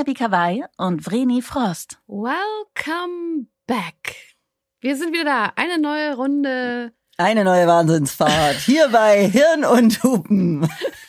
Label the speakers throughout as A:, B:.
A: Mia Bikawai und Vreni Frost.
B: Welcome back. Wir sind wieder da. Eine neue Runde.
C: Eine neue Wahnsinnsfahrt. Hier bei Hirn und Hupen.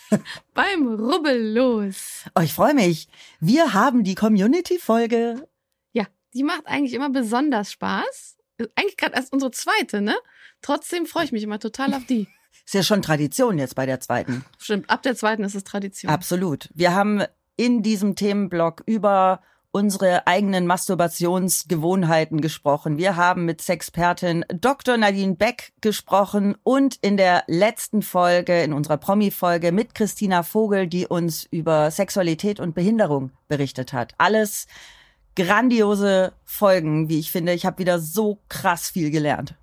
B: Beim Rubbel los.
C: Oh, ich freue mich. Wir haben die Community-Folge.
B: Ja, die macht eigentlich immer besonders Spaß. Eigentlich gerade erst unsere zweite, ne? Trotzdem freue ich mich immer total auf die.
C: Ist ja schon Tradition jetzt bei der zweiten.
B: Stimmt, ab der zweiten ist es Tradition.
C: Absolut. Wir haben in diesem Themenblock über unsere eigenen Masturbationsgewohnheiten gesprochen. Wir haben mit Sexpertin Dr. Nadine Beck gesprochen und in der letzten Folge, in unserer Promi-Folge mit Christina Vogel, die uns über Sexualität und Behinderung berichtet hat. Alles grandiose Folgen, wie ich finde. Ich habe wieder so krass viel gelernt.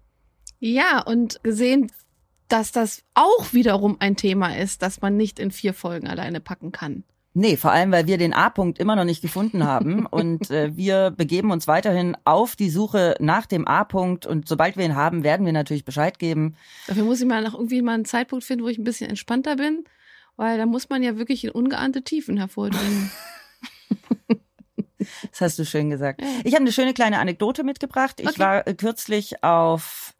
B: Ja, und gesehen, dass das auch wiederum ein Thema ist, das man nicht in vier Folgen alleine packen kann.
C: Nee, vor allem, weil wir den A-Punkt immer noch nicht gefunden haben. und äh, wir begeben uns weiterhin auf die Suche nach dem A-Punkt. Und sobald wir ihn haben, werden wir natürlich Bescheid geben.
B: Dafür muss ich mal noch irgendwie mal einen Zeitpunkt finden, wo ich ein bisschen entspannter bin. Weil da muss man ja wirklich in ungeahnte Tiefen hervordringen.
C: das hast du schön gesagt. Ich habe eine schöne kleine Anekdote mitgebracht. Ich okay. war äh, kürzlich auf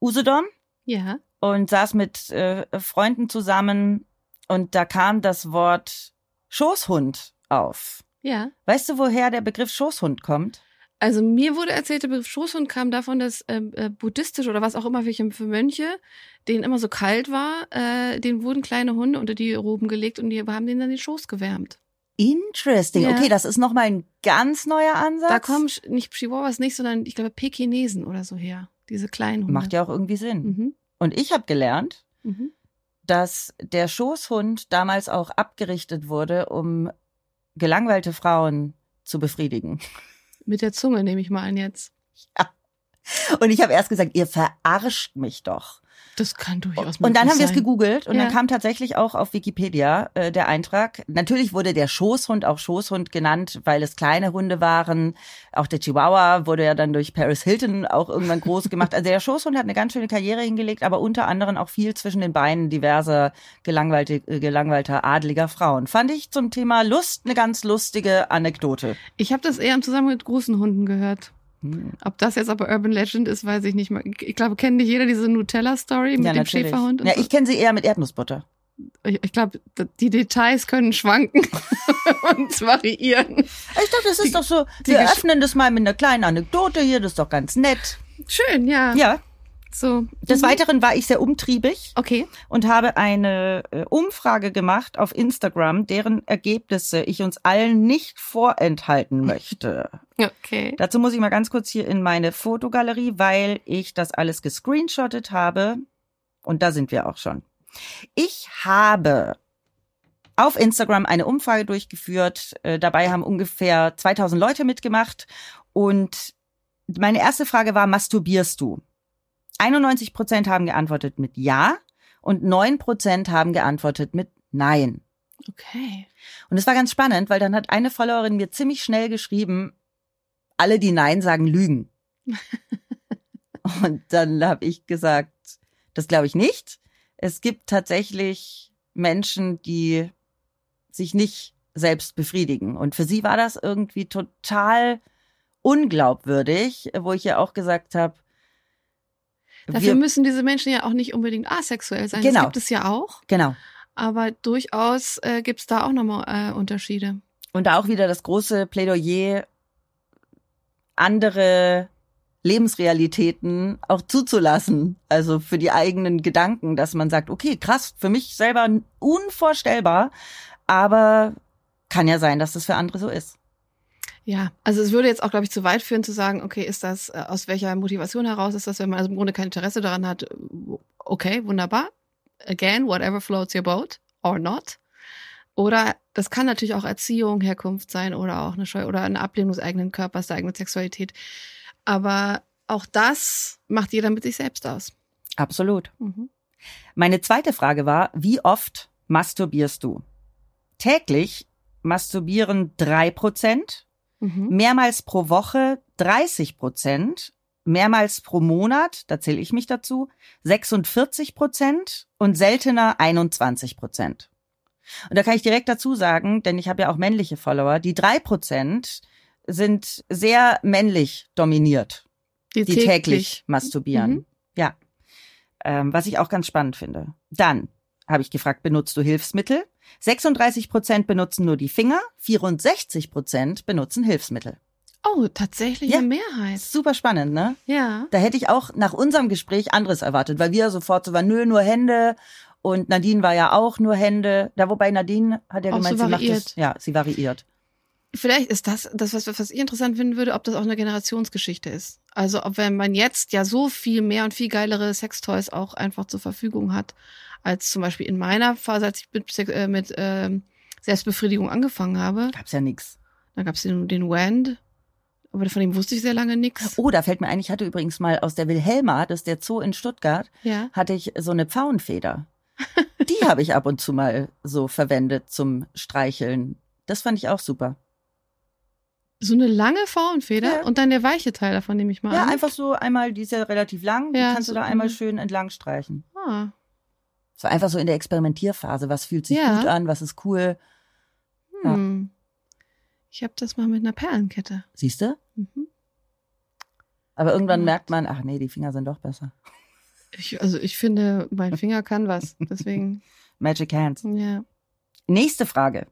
C: Usedom.
B: Ja.
C: Und saß mit äh, Freunden zusammen und da kam das Wort Schoßhund auf.
B: Ja.
C: Weißt du, woher der Begriff Schoßhund kommt?
B: Also mir wurde erzählt, der Begriff Schoßhund kam davon, dass äh, äh, buddhistisch oder was auch immer für Mönche, denen immer so kalt war, äh, denen wurden kleine Hunde unter die Roben gelegt und die haben denen dann den Schoß gewärmt.
C: Interesting. Ja. Okay, das ist nochmal ein ganz neuer Ansatz.
B: Da kommen nicht Chihuahuas nicht, sondern ich glaube Pekinesen oder so her. Diese kleinen Hunde.
C: Macht ja auch irgendwie Sinn. Mhm. Und ich habe gelernt, mhm dass der Schoßhund damals auch abgerichtet wurde, um gelangweilte Frauen zu befriedigen.
B: Mit der Zunge nehme ich mal an jetzt.
C: Ja. Und ich habe erst gesagt, ihr verarscht mich doch.
B: Das kann durchaus
C: Und dann haben wir es gegoogelt und ja. dann kam tatsächlich auch auf Wikipedia äh, der Eintrag. Natürlich wurde der Schoßhund auch Schoßhund genannt, weil es kleine Hunde waren. Auch der Chihuahua wurde ja dann durch Paris Hilton auch irgendwann groß gemacht. Also der Schoßhund hat eine ganz schöne Karriere hingelegt, aber unter anderem auch viel zwischen den Beinen diverser gelangweilte, äh, gelangweilter adliger Frauen. Fand ich zum Thema Lust eine ganz lustige Anekdote.
B: Ich habe das eher im Zusammenhang mit großen Hunden gehört. Hm. Ob das jetzt aber Urban Legend ist, weiß ich nicht mehr. Ich glaube, kennt nicht jeder diese Nutella-Story mit ja, dem. Schäferhund?
C: Ja, ich kenne sie eher mit Erdnussbutter.
B: Ich, ich glaube, die Details können schwanken und variieren.
C: Ich dachte, das ist die, doch so, wir öffnen das mal mit einer kleinen Anekdote hier, das ist doch ganz nett.
B: Schön, ja.
C: Ja.
B: So.
C: Des mhm. Weiteren war ich sehr umtriebig.
B: Okay.
C: Und habe eine äh, Umfrage gemacht auf Instagram, deren Ergebnisse ich uns allen nicht vorenthalten möchte.
B: Okay.
C: Dazu muss ich mal ganz kurz hier in meine Fotogalerie, weil ich das alles gescreenshottet habe. Und da sind wir auch schon. Ich habe auf Instagram eine Umfrage durchgeführt. Äh, dabei haben ungefähr 2000 Leute mitgemacht. Und meine erste Frage war, masturbierst du? 91 Prozent haben geantwortet mit Ja und 9 Prozent haben geantwortet mit Nein.
B: Okay.
C: Und es war ganz spannend, weil dann hat eine Followerin mir ziemlich schnell geschrieben, alle, die Nein sagen, lügen. und dann habe ich gesagt, das glaube ich nicht. Es gibt tatsächlich Menschen, die sich nicht selbst befriedigen. Und für sie war das irgendwie total unglaubwürdig, wo ich ja auch gesagt habe,
B: Dafür wir, müssen diese Menschen ja auch nicht unbedingt asexuell sein.
C: Genau.
B: Das gibt es ja auch.
C: Genau.
B: Aber durchaus äh, gibt es da auch nochmal äh, Unterschiede.
C: Und da auch wieder das große Plädoyer, andere Lebensrealitäten auch zuzulassen. Also für die eigenen Gedanken, dass man sagt, okay, krass, für mich selber unvorstellbar, aber kann ja sein, dass das für andere so ist.
B: Ja, also es würde jetzt auch, glaube ich, zu weit führen zu sagen, okay, ist das äh, aus welcher Motivation heraus ist das, wenn man also im Grunde kein Interesse daran hat, okay, wunderbar. Again, whatever floats your boat or not. Oder das kann natürlich auch Erziehung, Herkunft sein oder auch eine Scheu oder eine Ablehnung des eigenen Körpers, der eigenen Sexualität. Aber auch das macht jeder mit sich selbst aus.
C: Absolut. Mhm. Meine zweite Frage war, wie oft masturbierst du? Täglich masturbieren drei Prozent Mhm. Mehrmals pro Woche 30 Prozent, mehrmals pro Monat, da zähle ich mich dazu, 46 Prozent und seltener 21 Prozent. Und da kann ich direkt dazu sagen, denn ich habe ja auch männliche Follower, die drei Prozent sind sehr männlich dominiert, die, täglich, masturbieren.
B: Mhm.
C: Ja. Ähm, was ich auch ganz spannend finde. Dann habe ich gefragt, benutzt du Hilfsmittel? 36 Prozent benutzen nur die Finger, 64 Prozent benutzen Hilfsmittel.
B: Oh, tatsächlich
C: Ja.
B: eine Mehrheit.
C: Super spannend, ne?
B: Ja.
C: Da hätte ich auch nach unserem Gespräch anderes erwartet, weil wir sofort so waren, nö, nur Hände. Und Nadine war ja auch nur Hände. Da wobei Nadine hat ja
B: Auch
C: gemeint,
B: so
C: sie macht
B: variiert.
C: das. Ja, sie variiert.
B: Vielleicht ist das, das was, was ich interessant finden würde, ob das auch eine Generationsgeschichte ist. Also ob wenn man jetzt ja so viel mehr und viel geilere Sextoys auch einfach zur Verfügung hat, als zum Beispiel in meiner Phase, als ich mit, äh, mit ähm, Selbstbefriedigung angefangen habe.
C: Gab's ja nix.
B: Da gab es den, den Wand, aber von dem wusste ich sehr lange nichts.
C: Oh, da fällt mir ein, ich hatte übrigens mal aus der Wilhelma, das ist der Zoo in Stuttgart,
B: Ja.
C: hatte ich so eine Pfauenfeder. Die habe ich ab und zu mal so verwendet zum Streicheln. Das fand ich auch super.
B: So eine lange Frauenfeder
C: Ja.
B: und dann der weiche Teil davon nehme ich mal
C: Ja,
B: an.
C: einfach so einmal, die ist ja relativ lang, die
B: Ja,
C: kannst du
B: so,
C: da einmal
B: mhm.
C: schön entlang streichen.
B: Ah.
C: So einfach so in der Experimentierphase. Was fühlt sich
B: Ja.
C: gut an? Was ist cool? Ja.
B: Hm. Ich habe das mal mit einer Perlenkette.
C: Siehst du?
B: Mhm.
C: Aber irgendwann merkt man, ach nee, die Finger sind doch besser.
B: Ich, also ich finde, mein Finger kann was. Deswegen,
C: Magic Hands.
B: ja.
C: Nächste Frage.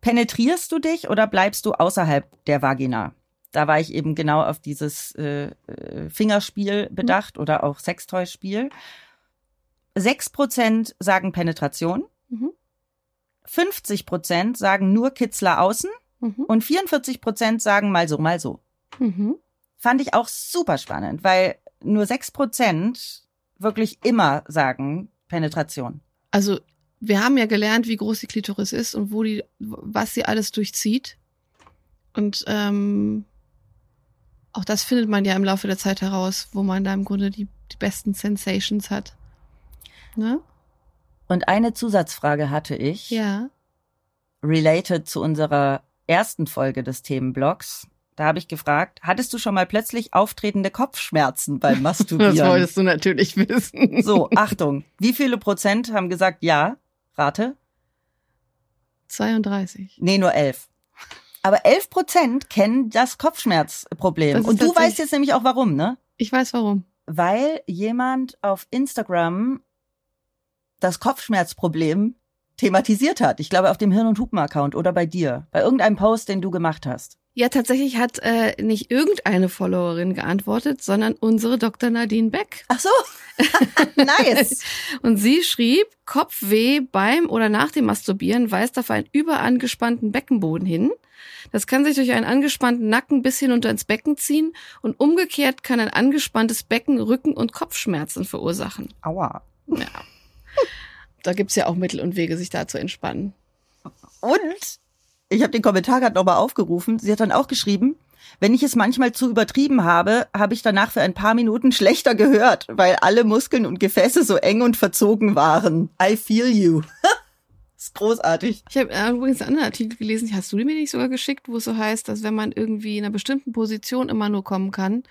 C: Penetrierst du dich oder bleibst du außerhalb der Vagina? Da war ich eben genau auf dieses äh, äh, Fingerspiel bedacht oder auch Sextoy-Spiel. 6% sagen Penetration,
B: Mhm.
C: 50% sagen nur Kitzler außen
B: Mhm.
C: und 44% sagen mal so, mal so.
B: Mhm.
C: Fand ich auch super spannend, weil nur 6% wirklich immer sagen Penetration.
B: Also wir haben ja gelernt, wie groß die Klitoris ist und wo die, was sie alles durchzieht. Und ähm, auch das findet man ja im Laufe der Zeit heraus, wo man da im Grunde die, die besten Sensations hat. Ne?
C: Und eine Zusatzfrage hatte ich.
B: Ja.
C: related zu unserer ersten Folge des Themenblocks. Da habe ich gefragt, hattest du schon mal plötzlich auftretende Kopfschmerzen beim Masturbieren?
B: du natürlich wissen.
C: so, Achtung, wie viele Prozent haben gesagt ja? Rate?
B: 32.
C: Nee, nur elf. Aber elf Prozent kennen das Kopfschmerzproblem.
B: Das
C: Und du weißt jetzt nämlich auch warum, ne?
B: Ich weiß warum.
C: Weil jemand auf Instagram das Kopfschmerzproblem thematisiert hat. Ich glaube auf dem Hirn- und Hupen-Account oder bei dir. Bei irgendeinem Post, den du gemacht hast.
B: Ja, tatsächlich hat äh, nicht irgendeine Followerin geantwortet, sondern unsere Dr. Nadine Beck.
C: Ach so. nice.
B: Und sie schrieb, Kopfweh beim oder nach dem Masturbieren weist auf einen überangespannten Beckenboden hin. Das kann sich durch einen angespannten Nacken bis hinunter ins Becken ziehen und umgekehrt kann ein angespanntes Becken Rücken- und Kopfschmerzen verursachen.
C: Aua.
B: Ja. Da gibt's ja auch Mittel und Wege, sich da zu entspannen.
C: Und ich habe den Kommentar gerade nochmal aufgerufen. Sie hat dann auch geschrieben, wenn ich es manchmal zu übertrieben habe, habe ich danach für ein paar Minuten schlechter gehört, weil alle Muskeln und Gefäße so eng und verzogen waren. I feel you. ist großartig.
B: Ich habe äh, übrigens einen anderen Artikel gelesen, hast du mir nicht sogar geschickt, wo es so heißt, dass wenn man irgendwie in einer bestimmten Position immer nur kommen kann,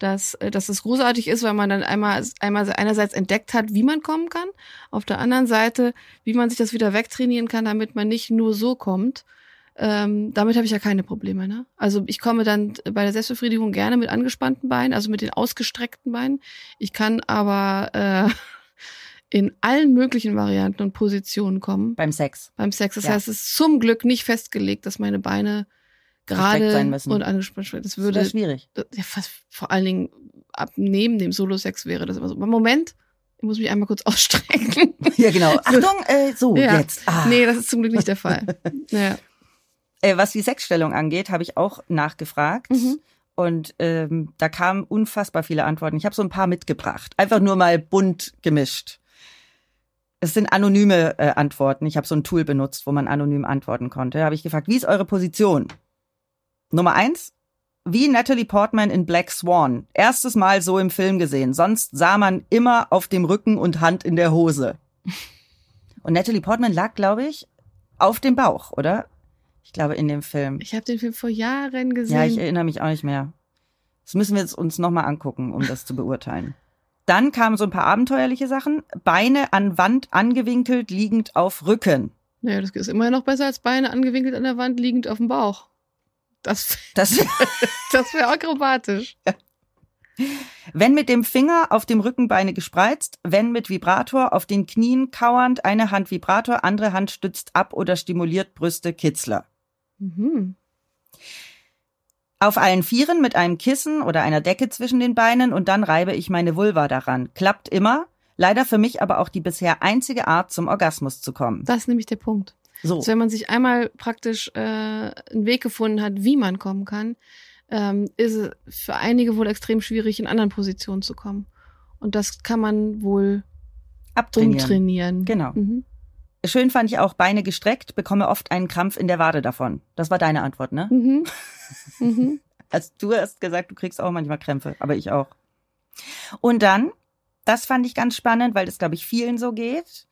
B: dass, äh, dass es großartig ist, weil man dann einmal, einmal einerseits entdeckt hat, wie man kommen kann, auf der anderen Seite, wie man sich das wieder wegtrainieren kann, damit man nicht nur so kommt. Ähm, damit habe ich ja keine Probleme. Ne? Also ich komme dann bei der Selbstbefriedigung gerne mit angespannten Beinen, also mit den ausgestreckten Beinen. Ich kann aber äh, in allen möglichen Varianten und Positionen kommen
C: Beim Sex.
B: beim Sex. Das
C: Ja.
B: heißt, es ist zum Glück nicht festgelegt, dass meine Beine gerade
C: sein müssen.
B: und angespannt werden. Das
C: Das wäre
B: würde
C: schwierig.
B: ja, fast vor allen Dingen ab neben dem Solo-Sex wäre das immer so. Aber Moment, ich muss mich einmal kurz ausstrecken.
C: Ja, genau. Achtung, äh, so,
B: Ja.
C: jetzt. Ah.
B: Nee, das ist zum Glück nicht der Fall. Ja.
C: Äh, was die Sexstellung angeht, habe ich auch nachgefragt.
B: Mhm.
C: Und ähm, da kamen unfassbar viele Antworten. Ich habe so ein paar mitgebracht. Einfach nur mal bunt gemischt. Es sind anonyme äh, Antworten. Ich habe so ein Tool benutzt, wo man anonym antworten konnte. Da habe ich gefragt, wie ist eure Position? Nummer eins, wie Natalie Portman in Black Swan. Erstes Mal so im Film gesehen. Sonst sah man immer auf dem Rücken und Hand in der Hose. Und Natalie Portman lag, glaube ich, auf dem Bauch, oder? Ich glaube, in dem Film.
B: Ich habe den Film vor Jahren gesehen.
C: Ja, ich erinnere mich auch nicht mehr. Das müssen wir jetzt uns nochmal angucken, um das zu beurteilen. Dann kamen so ein paar abenteuerliche Sachen. Beine an Wand angewinkelt, liegend auf Rücken.
B: Naja, das ist immer noch besser als Beine angewinkelt an der Wand, liegend auf dem Bauch. Das,
C: Das,
B: das wäre akrobatisch.
C: wenn mit dem Finger auf dem Rückenbeine gespreizt, wenn mit Vibrator auf den Knien kauernd, eine Hand Vibrator, andere Hand stützt ab oder stimuliert Brüste, Kitzler.
B: Mhm.
C: Auf allen Vieren mit einem Kissen oder einer Decke zwischen den Beinen und dann reibe ich meine Vulva daran. Klappt immer. Leider für mich aber auch die bisher einzige Art, zum Orgasmus zu kommen.
B: Das ist nämlich der Punkt.
C: So.
B: Also wenn man sich einmal praktisch äh, einen Weg gefunden hat, wie man kommen kann, ähm, ist es für einige wohl extrem schwierig, in anderen Positionen zu kommen. Und das kann man wohl
C: Abtrainieren.
B: umtrainieren.
C: Genau.
B: Mhm.
C: Schön fand ich auch Beine gestreckt, bekomme oft einen Krampf in der Wade davon. Das war deine Antwort, ne?
B: Mhm. Mhm.
C: Also du hast gesagt, du kriegst auch manchmal Krämpfe, aber ich auch. Und dann, das fand ich ganz spannend, weil das, glaube ich, vielen so geht,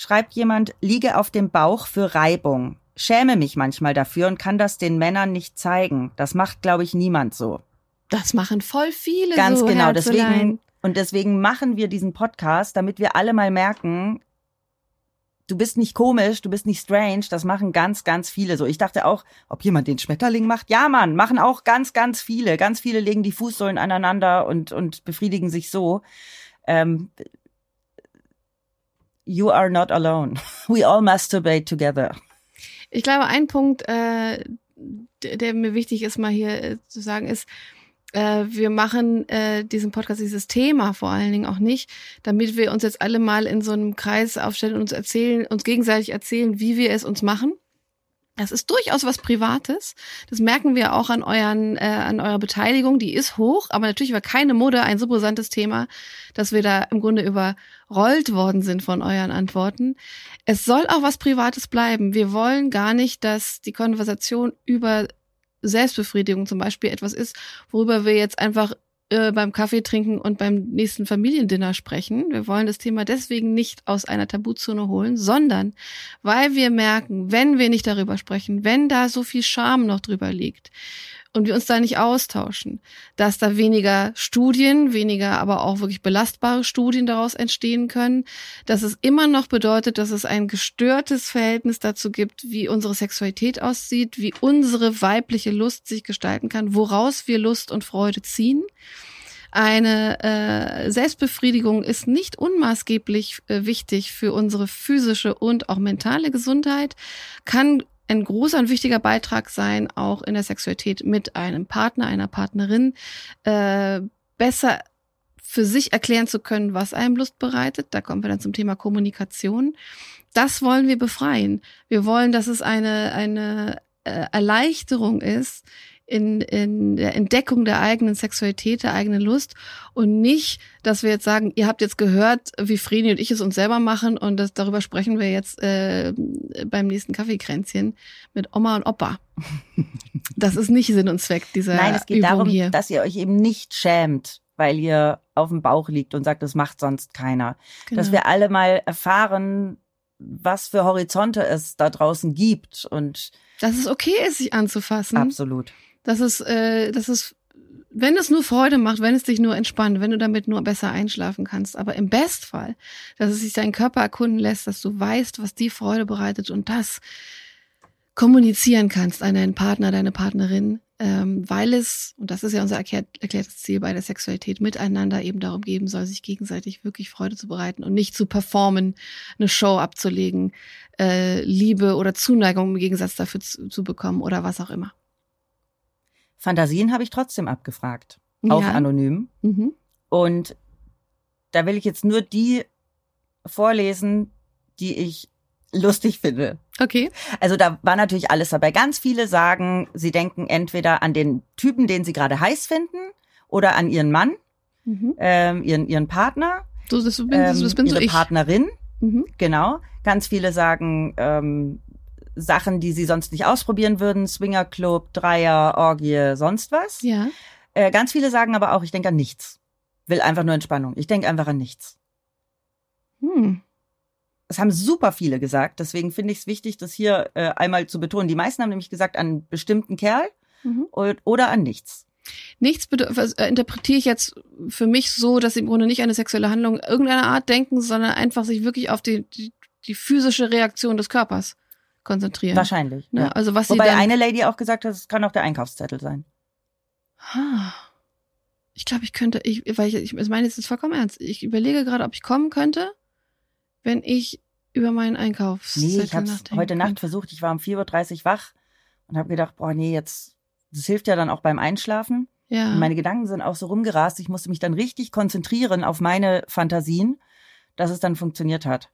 C: schreibt jemand, liege auf dem Bauch für Reibung. Schäme mich manchmal dafür und kann das den Männern nicht zeigen. Das macht, glaube ich, niemand so.
B: Das machen voll viele
C: Ganz
B: so,
C: genau.
B: Herzelein.
C: Deswegen, und deswegen machen wir diesen Podcast, damit wir alle mal merken, du bist nicht komisch, du bist nicht strange. Das machen ganz, ganz viele so. Ich dachte auch, ob jemand den Schmetterling macht. Ja, Mann, machen auch ganz, ganz viele. Ganz viele legen die Fußsohlen aneinander und, und befriedigen sich so. Ähm, you are not alone. We all masturbate together.
B: Ich glaube, ein Punkt, äh, der, mir wichtig ist, mal hier äh, zu sagen, ist, äh, wir machen äh, diesen Podcast, dieses Thema vor allen Dingen auch nicht, damit wir uns jetzt alle mal in so einem Kreis aufstellen und uns erzählen, uns gegenseitig erzählen, wie wir es uns machen. Das ist durchaus was Privates. Das merken wir auch an euren, äh, an eurer Beteiligung. Die ist hoch, aber natürlich war keine Mode ein so brisantes Thema, dass wir da im Grunde überrollt worden sind von euren Antworten. Es soll auch was Privates bleiben. Wir wollen gar nicht, dass die Konversation über Selbstbefriedigung zum Beispiel etwas ist, worüber wir jetzt einfach äh, beim Kaffee trinken und beim nächsten Familiendinner sprechen. Wir wollen das Thema deswegen nicht aus einer Tabuzone holen, sondern weil wir merken, wenn wir nicht darüber sprechen, wenn da so viel Scham noch drüber liegt und wir uns da nicht austauschen, dass da weniger Studien, weniger aber auch wirklich belastbare Studien daraus entstehen können, dass es immer noch bedeutet, dass es ein gestörtes Verhältnis dazu gibt, wie unsere Sexualität aussieht, wie unsere weibliche Lust sich gestalten kann, woraus wir Lust und Freude ziehen. Eine äh, Selbstbefriedigung ist nicht unmaßgeblich äh, wichtig für unsere physische und auch mentale Gesundheit, kann ein großer und wichtiger Beitrag sein, auch in der Sexualität mit einem Partner, einer Partnerin, äh, besser für sich erklären zu können, was einem Lust bereitet. Da kommen wir dann zum Thema Kommunikation. Das wollen wir befreien. Wir wollen, dass es eine, eine äh, Erleichterung ist, in, in der Entdeckung der eigenen Sexualität, der eigenen Lust und nicht, dass wir jetzt sagen, ihr habt jetzt gehört, wie Vreni und ich es uns selber machen und das, darüber sprechen wir jetzt äh, beim nächsten Kaffeekränzchen mit Oma und Opa. Das ist nicht Sinn und Zweck dieser
C: Nein, es geht
B: Übung
C: darum,
B: hier.
C: dass ihr euch eben nicht schämt, weil ihr auf dem Bauch liegt und sagt, das macht sonst keiner.
B: Genau.
C: Dass wir alle mal erfahren, was für Horizonte es da draußen gibt und
B: dass es okay ist, sich anzufassen.
C: absolut.
B: Dass es, äh, dass es, wenn es nur Freude macht, wenn es dich nur entspannt, wenn du damit nur besser einschlafen kannst, aber im Bestfall, dass es sich deinen Körper erkunden lässt, dass du weißt, was die Freude bereitet und das kommunizieren kannst an deinen Partner, deine Partnerin, ähm, weil es, und das ist ja unser erklärt, erklärtes Ziel bei der Sexualität, miteinander eben darum geben soll, sich gegenseitig wirklich Freude zu bereiten und nicht zu performen, eine Show abzulegen, äh, Liebe oder Zuneigung im Gegensatz dafür zu, zu bekommen oder was auch immer.
C: Fantasien habe ich trotzdem abgefragt, auch
B: Ja.
C: anonym.
B: Mhm.
C: Und da will ich jetzt nur die vorlesen, die ich lustig finde.
B: Okay.
C: Also da war natürlich alles dabei. Ganz viele sagen, sie denken entweder an den Typen, den sie gerade heiß finden, oder an ihren Mann,
B: Mhm.
C: ähm, ihren, ihren Partner,
B: So, das bin,
C: ähm,
B: das bin so
C: ihre
B: ich.
C: Partnerin.
B: Mhm.
C: Genau. Ganz viele sagen ähm, Sachen, die sie sonst nicht ausprobieren würden. Swingerclub, Dreier, Orgie, sonst was.
B: Ja.
C: Äh, ganz viele sagen aber auch, ich denke an nichts. Will einfach nur Entspannung. Ich denke einfach an nichts.
B: Hm.
C: Das haben super viele gesagt. Deswegen finde ich es wichtig, das hier äh, einmal zu betonen. Die meisten haben nämlich gesagt, an einen bestimmten Kerl
B: Mhm.
C: oder an nichts.
B: Nichts äh, interpretiere ich jetzt für mich so, dass sie im Grunde nicht an eine sexuelle Handlung irgendeiner Art denken, sondern einfach sich wirklich auf die, die die physische Reaktion des Körpers konzentrieren.
C: Wahrscheinlich.
B: Ne?
C: Ja.
B: Also was sie
C: Wobei
B: dann,
C: eine Lady auch gesagt hat, es kann auch der Einkaufszettel sein.
B: Ah. Ich glaube, ich könnte, ich, weil ich, ich meine, es ist vollkommen ernst. Ich überlege gerade, ob ich kommen könnte, wenn ich über meinen Einkaufszettel
C: Nee, ich habe heute Nacht
B: könnte.
C: versucht. Ich war um 4.30 Uhr wach und habe gedacht, boah, nee, jetzt, das hilft ja dann auch beim Einschlafen.
B: Ja.
C: Und meine Gedanken sind auch so rumgerast. Ich musste mich dann richtig konzentrieren auf meine Fantasien, dass es dann funktioniert hat.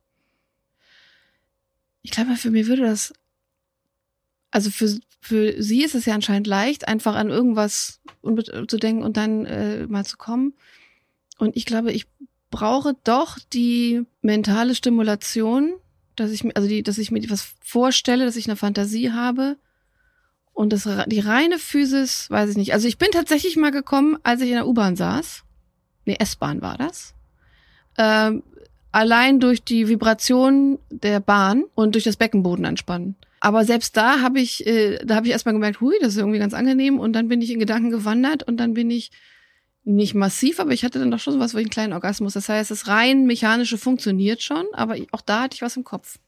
B: Ich glaube, für mich würde das, also für, für sie ist es ja anscheinend leicht, einfach an irgendwas zu denken und dann äh, mal zu kommen. Und ich glaube, ich brauche doch die mentale Stimulation, dass ich mir, also die, dass ich mir was vorstelle, dass ich eine Fantasie habe. Und das, die reine Physis, weiß ich nicht. Also ich bin tatsächlich mal gekommen, als ich in der U-Bahn saß. Nee, S-Bahn war das. Ähm, allein durch die Vibration der Bahn und durch das Beckenboden anspannen. Aber selbst da habe ich, äh, da habe ich erstmal gemerkt, hui, das ist irgendwie ganz angenehm. Und dann bin ich in Gedanken gewandert und dann bin ich nicht massiv, aber ich hatte dann doch schon sowas wie einen kleinen Orgasmus. Das heißt, das rein mechanische funktioniert schon, aber auch da hatte ich was im Kopf.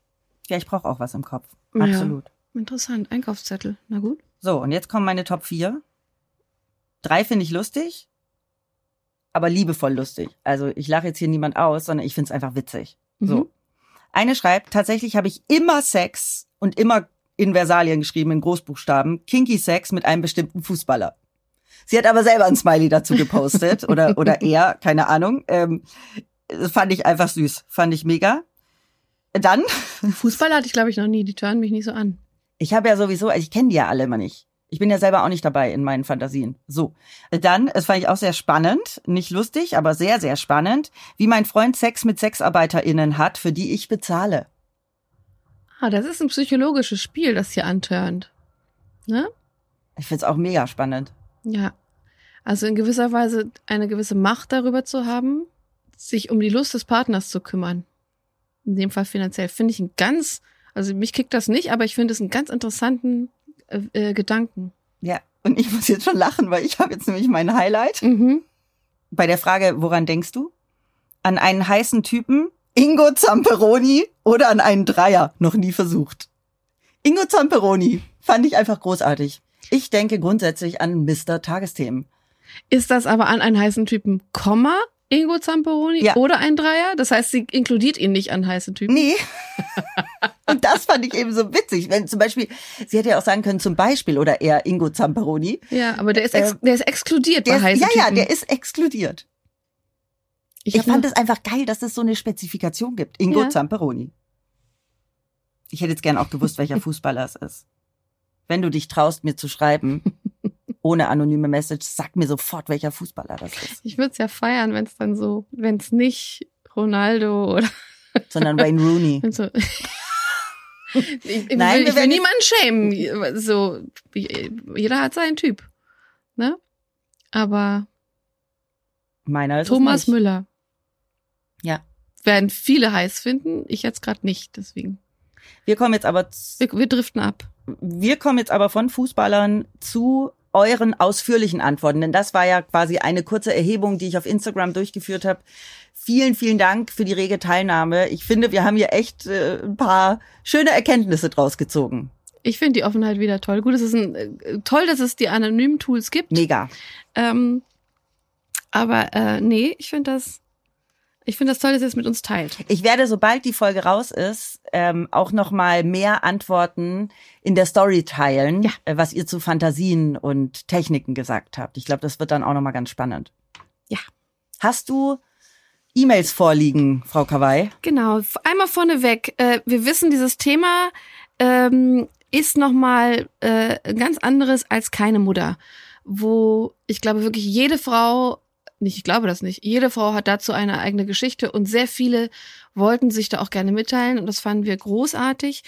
C: Ja, ich brauche auch was im Kopf.
B: Ja.
C: Absolut.
B: Interessant. Einkaufszettel. Na gut.
C: So, und jetzt kommen meine Top 4. Drei finde ich lustig, aber liebevoll lustig. Also ich lache jetzt hier niemand aus, sondern ich finde es einfach witzig. So.
B: Mhm.
C: Eine schreibt, tatsächlich habe ich immer Sex und immer in Versalien geschrieben, in Großbuchstaben, Kinky Sex mit einem bestimmten Fußballer. Sie hat aber selber ein Smiley dazu gepostet oder, oder er, keine Ahnung. Ähm, fand ich einfach süß, fand ich mega. Dann,
B: Fußball hatte ich, glaube ich, noch nie. Die tören mich nicht so an.
C: ich habe ja sowieso, also ich kenne die ja alle immer nicht. Ich bin ja selber auch nicht dabei in meinen Fantasien. So. Dann, das fand ich auch sehr spannend, nicht lustig, aber sehr, sehr spannend, wie mein Freund Sex mit SexarbeiterInnen hat, für die ich bezahle.
B: Ah, das ist ein psychologisches Spiel, das hier antörnt. Ne?
C: Ich find's auch mega spannend.
B: Ja. Also in gewisser Weise eine gewisse Macht darüber zu haben, sich um die Lust des Partners zu kümmern. In dem Fall finanziell. Finde ich einen ganz, also mich kickt das nicht, aber ich finde es einen ganz interessanten äh, äh, Gedanken.
C: Ja. Und ich muss jetzt schon lachen, weil ich habe jetzt nämlich mein Highlight.
B: Mhm.
C: Bei der Frage, woran denkst du? An einen heißen Typen, Ingo Zamperoni oder an einen Dreier? Noch nie versucht. Ingo Zamperoni fand ich einfach großartig. Ich denke grundsätzlich an Mr. Tagesthemen.
B: Ist das aber an einen heißen Typen, Komma, Ingo Zamperoni
C: Ja.
B: oder ein Dreier? Das heißt, sie inkludiert ihn nicht an heißen Typen.
C: Nee. Und das fand ich eben so witzig. Wenn zum Beispiel, sie hätte ja auch sagen können, zum Beispiel, oder eher Ingo Zamperoni.
B: Ja, aber der ist, ex
C: Ähm,
B: der ist exkludiert
C: Der
B: bei
C: ist,
B: heißen
C: ja,
B: Typen.
C: ja, der ist exkludiert.
B: ich
C: Ich, fand es einfach geil, dass es so eine Spezifikation gibt. Ingo
B: Ja.
C: Zamperoni. Ich hätte jetzt gern auch gewusst, welcher Fußballer es ist. Wenn du dich traust, mir zu schreiben, ohne anonyme Message, sag mir sofort, welcher Fußballer das ist.
B: Ich würde es ja feiern, wenn es dann so, wenn es nicht Ronaldo oder
C: Sondern Wayne Rooney.
B: so. ich, ich
C: Nein,
B: will,
C: wir
B: ich will
C: werden
B: niemanden schämen. So, jeder hat seinen Typ. Ne? Aber
C: Meiner ist
B: Thomas. Müller
C: Ja.
B: werden viele heiß finden. Ich jetzt gerade nicht, deswegen.
C: Wir kommen jetzt aber
B: Wir, wir driften ab.
C: Wir kommen jetzt aber von Fußballern zu euren ausführlichen Antworten, denn das war ja quasi eine kurze Erhebung, die ich auf Instagram durchgeführt habe. Vielen, vielen Dank für die rege Teilnahme. Ich finde, wir haben hier echt äh, ein paar schöne Erkenntnisse draus gezogen.
B: Ich finde die Offenheit wieder toll. Gut, es ist ein, äh, toll, dass es die anonymen Tools gibt.
C: Mega.
B: Ähm, aber äh, nee, ich finde das, ich finde das toll, dass ihr es mit uns teilt.
C: Ich werde, sobald die Folge raus ist, ähm, auch noch mal mehr Antworten in der Story teilen,
B: Ja.
C: äh, was ihr zu Fantasien und Techniken gesagt habt. Ich glaube, das wird dann auch noch mal ganz spannend.
B: Ja.
C: Hast du E-Mails vorliegen, Frau Kawai?
B: Genau. Einmal vorneweg. Äh, wir wissen, dieses Thema ähm, ist nochmal äh, ein ganz anderes als keine Mutter, wo ich glaube wirklich jede Frau, nicht, ich glaube das nicht, jede Frau hat dazu eine eigene Geschichte und sehr viele wollten sich da auch gerne mitteilen und das fanden wir großartig.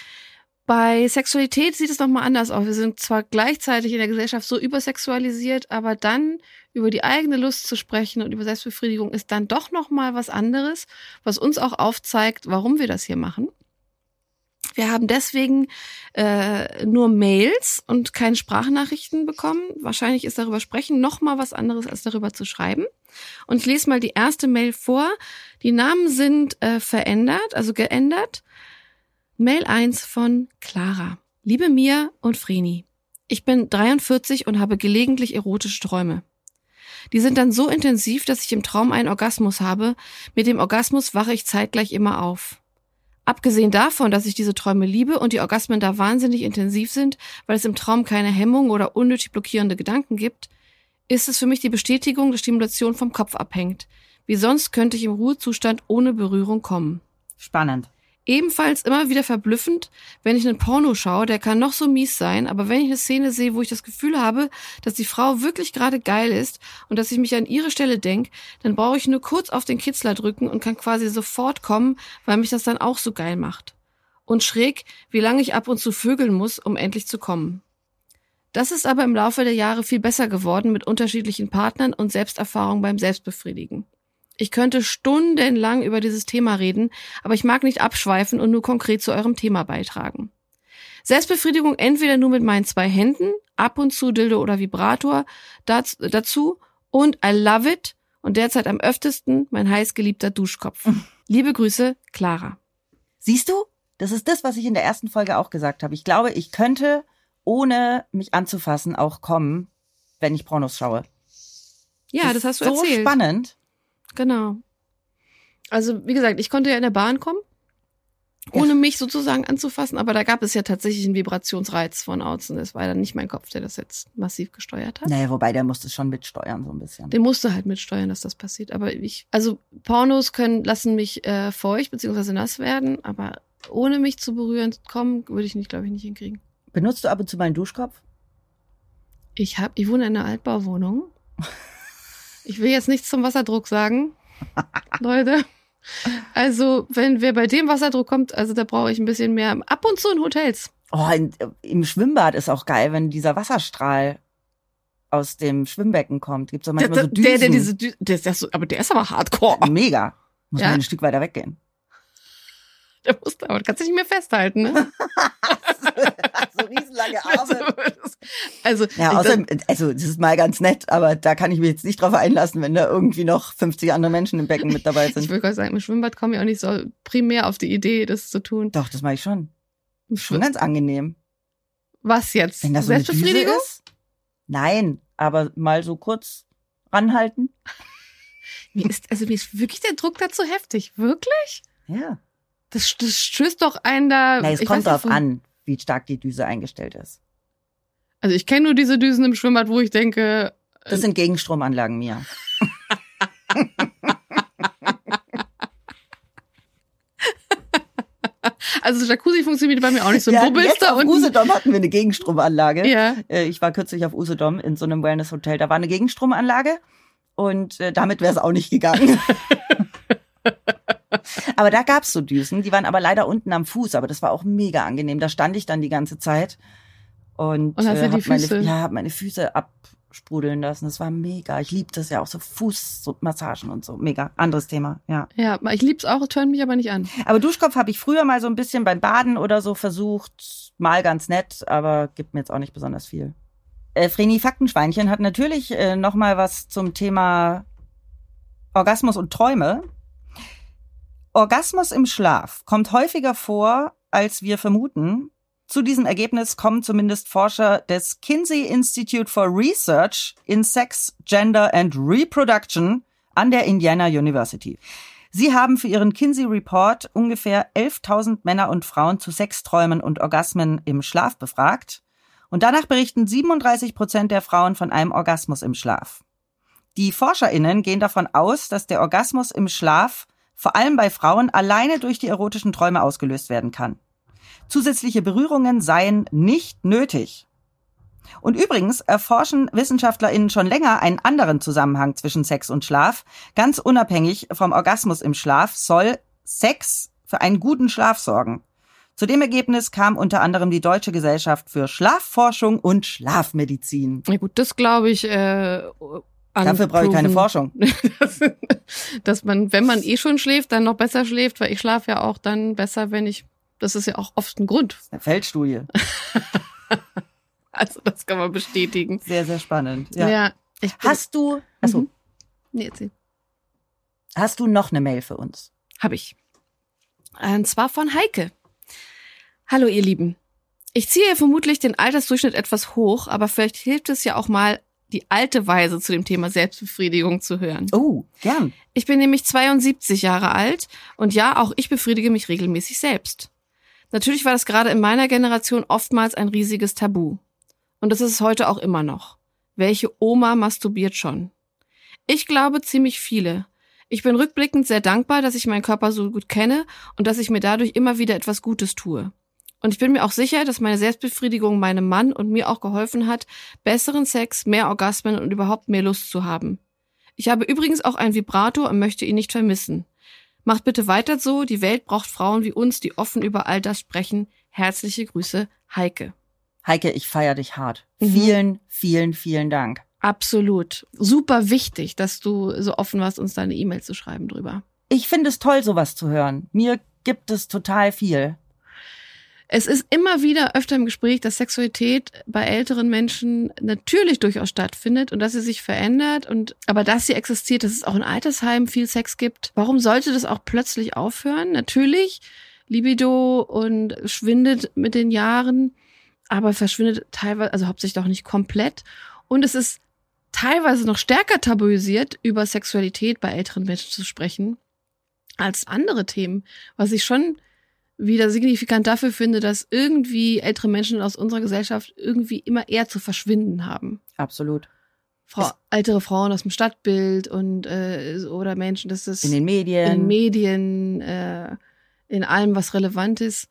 B: Bei Sexualität sieht es nochmal anders aus. Wir sind zwar gleichzeitig in der Gesellschaft so übersexualisiert, aber dann über die eigene Lust zu sprechen und über Selbstbefriedigung ist dann doch nochmal was anderes, was uns auch aufzeigt, warum wir das hier machen. Wir haben deswegen äh, nur Mails und keine Sprachnachrichten bekommen. Wahrscheinlich ist darüber sprechen noch mal was anderes als darüber zu schreiben. Und ich lese mal die erste Mail vor. Die Namen sind äh, verändert, also geändert. Mail 1 von Clara. Liebe Mia und Vreni, ich bin 43 und habe gelegentlich erotische Träume. Die sind dann so intensiv, dass ich im Traum einen Orgasmus habe. Mit dem Orgasmus wache ich zeitgleich immer auf. Abgesehen davon, dass ich diese Träume liebe und die Orgasmen da wahnsinnig intensiv sind, weil es im Traum keine Hemmung oder unnötig blockierende Gedanken gibt, ist es für mich die Bestätigung, dass Stimulation vom Kopf abhängt. Wie sonst könnte ich im Ruhezustand ohne Berührung kommen.
C: Spannend.
B: Ebenfalls immer wieder verblüffend, wenn ich einen Porno schaue, der kann noch so mies sein, aber wenn ich eine Szene sehe, wo ich das Gefühl habe, dass die Frau wirklich gerade geil ist und dass ich mich an ihre Stelle denke, dann brauche ich nur kurz auf den Kitzler drücken und kann quasi sofort kommen, weil mich das dann auch so geil macht. Und schräg, wie lange ich ab und zu vögeln muss, um endlich zu kommen. Das ist aber im Laufe der Jahre viel besser geworden mit unterschiedlichen Partnern und Selbsterfahrung beim Selbstbefriedigen. Ich könnte stundenlang über dieses Thema reden, aber ich mag nicht abschweifen und nur konkret zu eurem Thema beitragen. Selbstbefriedigung entweder nur mit meinen zwei Händen, ab und zu Dildo oder Vibrator dazu und I love it und derzeit am öftesten mein heißgeliebter Duschkopf. Liebe Grüße, Clara.
C: Siehst du? Das ist das, was ich in der ersten Folge auch gesagt habe. Ich glaube, ich könnte, ohne mich anzufassen, auch kommen, wenn ich Pornos schaue.
B: Ja, das, das hast du
C: so
B: erzählt.
C: spannend.
B: Genau. Also, wie gesagt, ich konnte ja in der Bahn kommen, ohne ja. mich sozusagen anzufassen, aber da gab es ja tatsächlich einen Vibrationsreiz von außen. Das war dann nicht mein Kopf, der das jetzt massiv gesteuert hat.
C: Naja, wobei der musste schon mitsteuern, so ein bisschen.
B: Der musste halt mitsteuern, dass das passiert. Aber ich, also Pornos können, lassen mich äh, feucht bzw. nass werden, aber ohne mich zu berühren kommen, würde ich nicht, glaube ich, nicht hinkriegen.
C: Benutzt du ab und zu meinen Duschkopf?
B: Ich hab, ich wohne in einer Altbauwohnung. Ich will jetzt nichts zum Wasserdruck sagen, Leute. Also, wenn wer bei dem Wasserdruck kommt, also da brauche ich ein bisschen mehr. Ab und zu in Hotels.
C: Oh, in, im Schwimmbad ist auch geil, wenn dieser Wasserstrahl aus dem Schwimmbecken kommt. Gibt's auch manchmal
B: der,
C: so Düsen.
B: Der, der diese, der, der so, aber der ist aber hardcore.
C: Mega. Muss
B: Ja.
C: man ein Stück weiter weggehen.
B: Der muss, aber du kannst dich nicht mehr festhalten, ne?
C: so riesenlange
B: Also,
C: Ja,
B: ich-
C: außerdem, also das ist mal ganz nett, aber da kann ich mich jetzt nicht drauf einlassen, wenn da irgendwie noch 50 andere Menschen im Becken mit dabei
B: ich
C: sind.
B: will gerade sagen, im Schwimmbad komme ich auch nicht so primär auf die Idee, das zu tun.
C: Doch, das mache ich schon. Schon ganz angenehm.
B: Was jetzt?
C: Wenn das so
B: Selbstbefriedigung?
C: ist? Nein, aber mal so kurz ranhalten.
B: Mir ist, also mir ist wirklich der Druck dazu heftig. Wirklich?
C: Ja.
B: Das, das stößt doch einen da.
C: Na, es
B: ich
C: kommt drauf an, wie stark die Düse eingestellt ist.
B: Also ich kenne nur diese Düsen im Schwimmbad, wo ich denke,
C: Das sind Gegenstromanlagen, Mia.
B: also Jacuzzi funktioniert bei mir auch nicht so.
C: Hatten
B: bist
C: jetzt
B: da
C: auf
B: unten?
C: Usedom hatten wir eine Gegenstromanlage.
B: Ja.
C: Äh, Ich war kürzlich auf Usedom in so einem Wellness-Hotel. Da war eine Gegenstromanlage und äh, damit wäre es auch nicht gegangen. aber da gab's so Düsen, die waren aber leider unten am Fuß, aber das war auch mega angenehm. Da stand ich dann die ganze Zeit und,
B: Und
C: äh, hab meine,
B: Füße-
C: ja, hab meine Füße absprudeln lassen. Das war mega. Ich liebe das ja auch so Fußmassagen und so. Mega. Anderes Thema, ja.
B: Ja, ich lieb's auch, turnt mich aber nicht an.
C: Aber Duschkopf habe ich früher mal so ein bisschen beim Baden oder so versucht. Mal ganz nett, aber gibt mir jetzt auch nicht besonders viel. Äh, Vreni Faktenschweinchen hat natürlich äh, noch mal was zum Thema Orgasmus und Träume. Orgasmus im Schlaf kommt häufiger vor, als wir vermuten. Zu diesem Ergebnis kommen zumindest Forscher des Kinsey Institute for Research in Sex, Gender and Reproduction an der Indiana University. Sie haben für ihren Kinsey Report ungefähr 11.000 Männer und Frauen zu Sexträumen und Orgasmen im Schlaf befragt. Und danach berichten 37 Prozent der Frauen von einem Orgasmus im Schlaf. Die ForscherInnen gehen davon aus, dass der Orgasmus im Schlaf vor allem bei Frauen alleine durch die erotischen Träume ausgelöst werden kann. Zusätzliche Berührungen seien nicht nötig. Und übrigens erforschen WissenschaftlerInnen schon länger einen anderen Zusammenhang zwischen Sex und Schlaf. Ganz unabhängig vom Orgasmus im Schlaf soll Sex für einen guten Schlaf sorgen. Zu dem Ergebnis kam unter anderem die Deutsche Gesellschaft für Schlafforschung und Schlafmedizin.
B: Ja gut, das glaube ich. Äh,
C: Dafür brauche ich keine. Forschung.
B: dass, dass man, wenn man eh schon schläft, dann noch besser schläft, weil ich schlafe ja auch dann besser, wenn ich. Das ist ja auch oft ein Grund.
C: Eine Feldstudie.
B: Also das kann man bestätigen.
C: Sehr, sehr spannend. Ja.
B: bin,
C: Hast du, also,
B: Mhm. Nee, erzähl.
C: hast du noch eine Mail für uns?
B: Habe ich. Und zwar von Heike. Hallo ihr Lieben. Ich ziehe vermutlich den Altersdurchschnitt etwas hoch, aber vielleicht hilft es ja auch mal, die alte Weise zu dem Thema Selbstbefriedigung zu hören.
C: Oh, gern.
B: Ich bin nämlich 72 Jahre alt und ja, auch ich befriedige mich regelmäßig selbst. Natürlich war das gerade in meiner Generation oftmals ein riesiges Tabu. Und das ist es heute auch immer noch. Welche Oma masturbiert schon? Ich glaube ziemlich viele. Ich bin rückblickend sehr dankbar, dass ich meinen Körper so gut kenne und dass ich mir dadurch immer wieder etwas Gutes tue. Und ich bin mir auch sicher, dass meine Selbstbefriedigung meinem Mann und mir auch geholfen hat, besseren Sex, mehr Orgasmen und überhaupt mehr Lust zu haben. Ich habe übrigens auch einen Vibrator und möchte ihn nicht vermissen. Macht bitte weiter so, die Welt braucht Frauen wie uns, die offen über all das sprechen. Herzliche Grüße, Heike.
C: Heike, ich feier dich hart. Mhm. Vielen, vielen, vielen Dank.
B: Absolut. Super wichtig, dass du so offen warst, uns deine E-Mail zu schreiben drüber.
C: Ich finde es toll, sowas zu hören. Mir gibt es total viel.
B: Es ist immer wieder öfter im Gespräch, dass Sexualität bei älteren Menschen natürlich durchaus stattfindet und dass sie sich verändert und aber dass sie existiert, dass es auch in Altersheimen viel Sex gibt. Warum sollte das auch plötzlich aufhören? Natürlich Libido und schwindet mit den Jahren, aber verschwindet teilweise, also hauptsächlich auch nicht komplett. Und es ist teilweise noch stärker tabuisiert, über Sexualität bei älteren Menschen zu sprechen, als andere Themen, was ich schon wieder signifikant dafür finde, dass irgendwie ältere Menschen aus unserer Gesellschaft irgendwie immer eher zu verschwinden haben.
C: Absolut.
B: Frau, ältere Frauen aus dem Stadtbild und äh, oder Menschen, dass das
C: in den Medien,
B: in Medien, äh, in allem, was relevant ist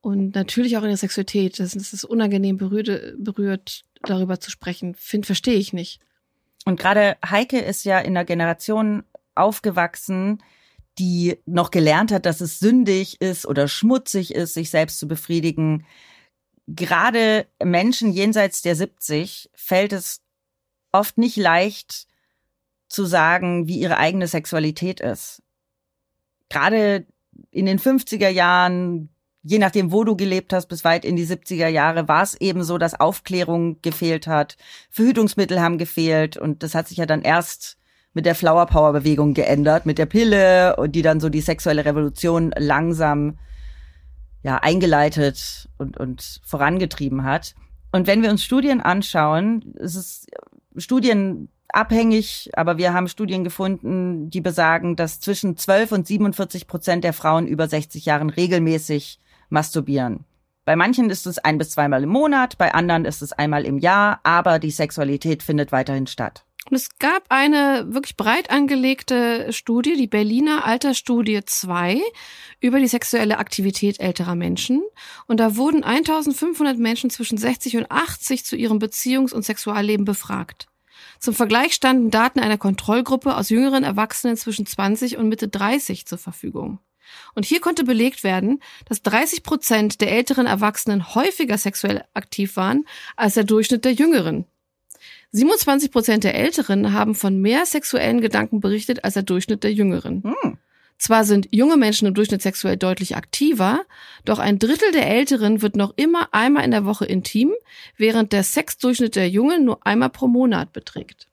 B: und natürlich auch in der Sexualität, dass das ist unangenehm berührt, berührt, darüber zu sprechen, finde verstehe ich nicht.
C: Und gerade Heike ist ja in einer Generation aufgewachsen, die noch gelernt hat, dass es sündig ist oder schmutzig ist, sich selbst zu befriedigen. Gerade Menschen jenseits der 70 fällt es oft nicht leicht zu sagen, wie ihre eigene Sexualität ist. Gerade in den 50er Jahren, je nachdem, wo du gelebt hast, bis weit in die 70er Jahre, war es eben so, dass Aufklärung gefehlt hat, Verhütungsmittel haben gefehlt und das hat sich ja dann erst mit der Flower Power Bewegung geändert, mit der Pille und die dann so die sexuelle Revolution langsam ja eingeleitet und, und vorangetrieben hat. Und wenn wir uns Studien anschauen, es ist studienabhängig, aber wir haben Studien gefunden, die besagen, dass zwischen 12 und 47 Prozent der Frauen über 60 Jahren regelmäßig masturbieren. Bei manchen ist es ein bis zweimal im Monat, bei anderen ist es einmal im Jahr, aber die Sexualität findet weiterhin statt.
B: Und es gab eine wirklich breit angelegte Studie, die Berliner Altersstudie 2 über die sexuelle Aktivität älterer Menschen. Und da wurden 1500 Menschen zwischen 60 und 80 zu ihrem Beziehungs- und Sexualleben befragt. Zum Vergleich standen Daten einer Kontrollgruppe aus jüngeren Erwachsenen zwischen 20 und Mitte 30 zur Verfügung. Und hier konnte belegt werden, dass 30 Prozent der älteren Erwachsenen häufiger sexuell aktiv waren als der Durchschnitt der Jüngeren. 27 Prozent der Älteren haben von mehr sexuellen Gedanken berichtet als der Durchschnitt der Jüngeren. Hm. Zwar sind junge Menschen im Durchschnitt sexuell deutlich aktiver, doch ein Drittel der Älteren wird noch immer einmal in der Woche intim, während der Sexdurchschnitt der Jungen nur einmal pro Monat beträgt.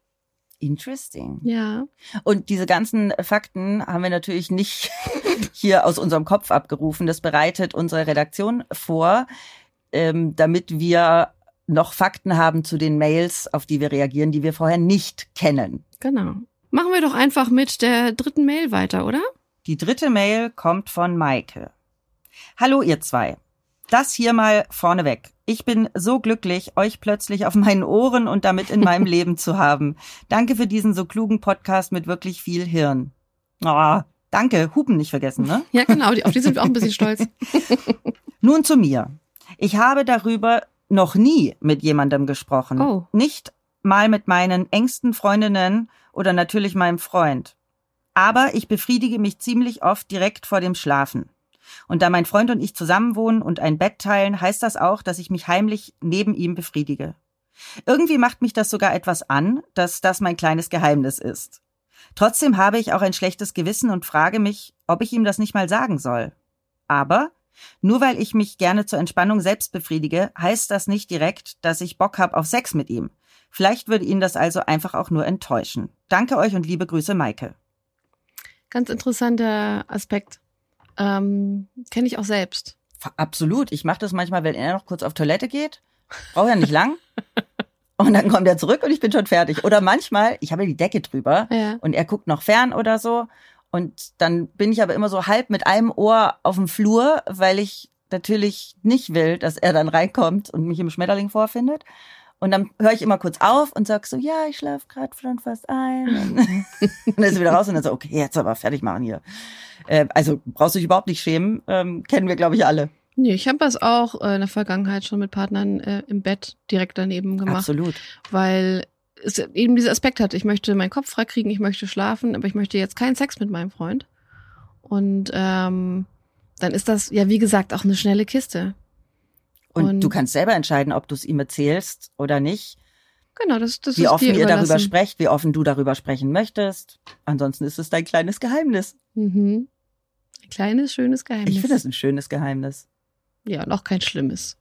C: Interesting.
B: Ja.
C: Und diese ganzen Fakten haben wir natürlich nicht hier aus unserem Kopf abgerufen. Das bereitet unsere Redaktion vor, ähm, damit wir noch Fakten haben zu den Mails, auf die wir reagieren, die wir vorher nicht kennen.
B: Genau. Machen wir doch einfach mit der dritten Mail weiter, oder?
C: Die dritte Mail kommt von Maike. Hallo ihr zwei. Das hier mal vorneweg. Ich bin so glücklich, euch plötzlich auf meinen Ohren und damit in meinem Leben zu haben. Danke für diesen so klugen Podcast mit wirklich viel Hirn. Oh, danke, Hupen nicht vergessen, ne?
B: Ja, genau, auf die sind wir auch ein bisschen stolz.
C: Nun zu mir. Ich habe darüber noch nie mit jemandem gesprochen. Oh. Nicht mal mit meinen engsten Freundinnen oder natürlich meinem Freund. Aber ich befriedige mich ziemlich oft direkt vor dem Schlafen. Und da mein Freund und ich zusammenwohnen und ein Bett teilen, heißt das auch, dass ich mich heimlich neben ihm befriedige. Irgendwie macht mich das sogar etwas an, dass das mein kleines Geheimnis ist. Trotzdem habe ich auch ein schlechtes Gewissen und frage mich, ob ich ihm das nicht mal sagen soll. Aber nur weil ich mich gerne zur Entspannung selbst befriedige, heißt das nicht direkt, dass ich Bock habe auf Sex mit ihm. Vielleicht würde ihn das also einfach auch nur enttäuschen. Danke euch und liebe Grüße, Maike.
B: Ganz interessanter Aspekt. Ähm, Kenne ich auch selbst.
C: Absolut. Ich mache das manchmal, wenn er noch kurz auf Toilette geht. Braucht ja nicht lang. Und dann kommt er zurück und ich bin schon fertig. Oder manchmal, ich habe ja die Decke drüber
B: Ja.
C: und er guckt noch fern oder so. Und dann bin ich aber immer so halb mit einem Ohr auf dem Flur, weil ich natürlich nicht will, dass er dann reinkommt und mich im Schmetterling vorfindet. Und dann höre ich immer kurz auf und sag so, ja, ich schlafe gerade schon fast ein. Und dann ist er wieder raus und dann so, okay, jetzt aber fertig machen hier. Äh, also brauchst du dich überhaupt nicht schämen. Ähm, kennen wir, glaube ich, alle.
B: Nee, ich habe das auch äh, in der Vergangenheit schon mit Partnern äh, im Bett direkt daneben gemacht,
C: Absolut.
B: weil es eben dieser Aspekt hat, ich möchte meinen Kopf freikriegen, ich möchte schlafen, aber ich möchte jetzt keinen Sex mit meinem Freund. Und ähm, dann ist das ja, wie gesagt, auch eine schnelle Kiste.
C: Und,
B: Und-
C: du kannst selber entscheiden, ob du es ihm erzählst oder nicht.
B: Genau, das, das
C: wie
B: ist
C: offen
B: dir
C: ihr darüber sprecht, wie offen du darüber sprechen möchtest. Ansonsten ist es dein kleines Geheimnis.
B: Mhm. Ein kleines, schönes Geheimnis.
C: Ich finde das ein schönes Geheimnis.
B: ja, und auch kein schlimmes.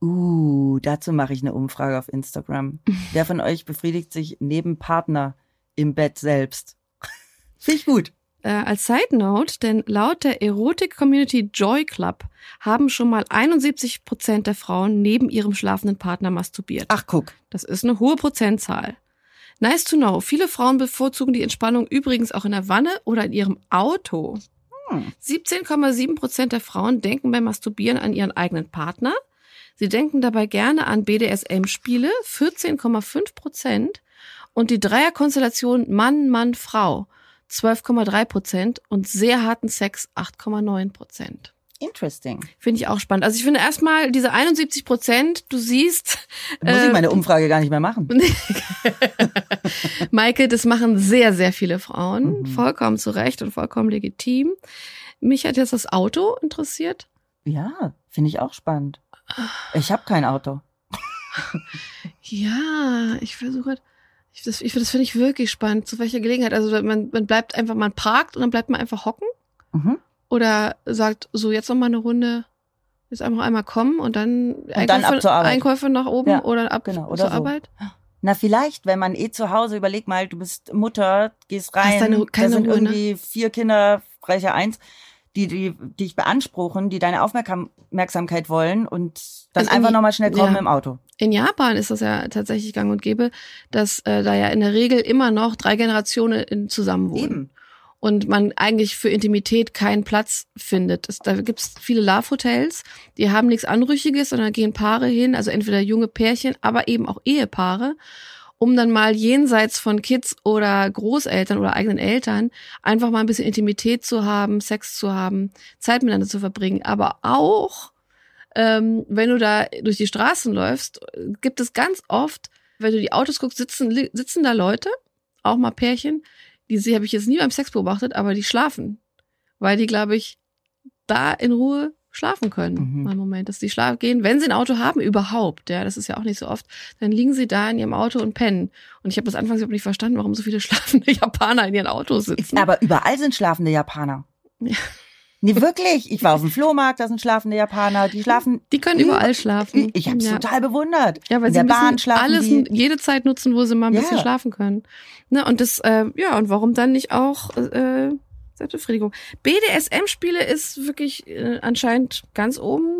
C: Uh, dazu mache ich eine Umfrage auf Instagram. Wer von euch befriedigt sich neben Partner im Bett selbst? Finde ich gut.
B: Äh, als Side Note, denn laut der Erotik-Community Joy Club haben schon mal 71 Prozent der Frauen neben ihrem schlafenden Partner masturbiert.
C: Ach, guck.
B: Das ist eine hohe Prozentzahl. Nice to know. Viele Frauen bevorzugen die Entspannung übrigens auch in der Wanne oder in ihrem Auto.
C: Hm.
B: 17,7 Prozent der Frauen denken beim Masturbieren an ihren eigenen Partner. Sie denken dabei gerne an BDSM-Spiele, 14,5 Prozent. Und die Dreierkonstellation Mann, Mann, Frau, 12,3 Prozent. Und sehr harten Sex, 8,9 Prozent.
C: Interesting.
B: Finde ich auch spannend. Also ich finde erstmal diese 71 Prozent, du siehst,
C: Muss
B: Äh,
C: ich meine Umfrage gar nicht mehr machen.
B: Maike, das machen sehr, sehr viele Frauen.
C: Mhm.
B: Vollkommen zu Recht und vollkommen legitim. Mich hat jetzt das Auto interessiert.
C: Ja, finde ich auch spannend. Ich habe kein Auto.
B: Ja, ich versuche grad- ich, das, ich, das finde ich wirklich spannend. Zu welcher Gelegenheit? Also man, man bleibt einfach, man parkt und dann bleibt man einfach hocken
C: Mhm.
B: oder sagt so jetzt noch mal eine Runde, jetzt einfach einmal kommen und dann,
C: dann ab zur Arbeit.
B: Einkäufe nach oben
C: Ja,
B: oder ab
C: genau, oder
B: zur
C: so.
B: Arbeit.
C: Na, vielleicht, wenn man eh zu Hause, überleg mal, du bist Mutter, gehst rein, da sind
B: Ruhe, ne?
C: irgendwie vier Kinder, Reicher eins, die, die, die dich beanspruchen, die deine Aufmerksam- Aufmerksamkeit wollen und dann
B: Also
C: einfach nochmal schnell kommen
B: ja.
C: im Auto.
B: In Japan ist das ja tatsächlich gang und gäbe, dass äh, da ja in der Regel immer noch drei Generationen in zusammenwohnen.
C: Eben.
B: und man eigentlich für Intimität keinen Platz findet. Es, da gibt's viele Love-Hotels, die haben nichts Anrüchiges, sondern gehen Paare hin, also entweder junge Pärchen, aber eben auch Ehepaare, um dann mal jenseits von Kids oder Großeltern oder eigenen Eltern einfach mal ein bisschen Intimität zu haben, Sex zu haben, Zeit miteinander zu verbringen. Aber auch, ähm, wenn du da durch die Straßen läufst, gibt es ganz oft, wenn du die Autos guckst, sitzen, sitzen da Leute, auch mal Pärchen, die habe ich jetzt nie beim Sex beobachtet, aber die schlafen, weil die, glaube ich, da in Ruhe schlafen können.
C: Mhm.
B: Mal einen Moment, dass die schlafen gehen, wenn sie ein Auto haben überhaupt, ja, das ist ja auch nicht so oft, dann liegen sie da in ihrem Auto und pennen. Und ich habe das anfangs überhaupt nicht verstanden, warum so viele schlafende Japaner in ihren Autos sitzen.
C: Aber überall sind schlafende Japaner.
B: Ja.
C: Nee, wirklich. Ich war auf dem Flohmarkt, da sind schlafende Japaner, die schlafen.
B: Die können überall schlafen.
C: Ich habe es
B: ja.
C: total bewundert.
B: Ja, weil
C: In
B: sie
C: der Bahn schlafen
B: alles
C: die.
B: jede Zeit nutzen, wo sie mal ein
C: Ja.
B: bisschen schlafen können. Ne, und das, äh, ja, und warum dann nicht auch äh, Selbstbefriedigung? BDSM-Spiele ist wirklich äh, anscheinend ganz oben.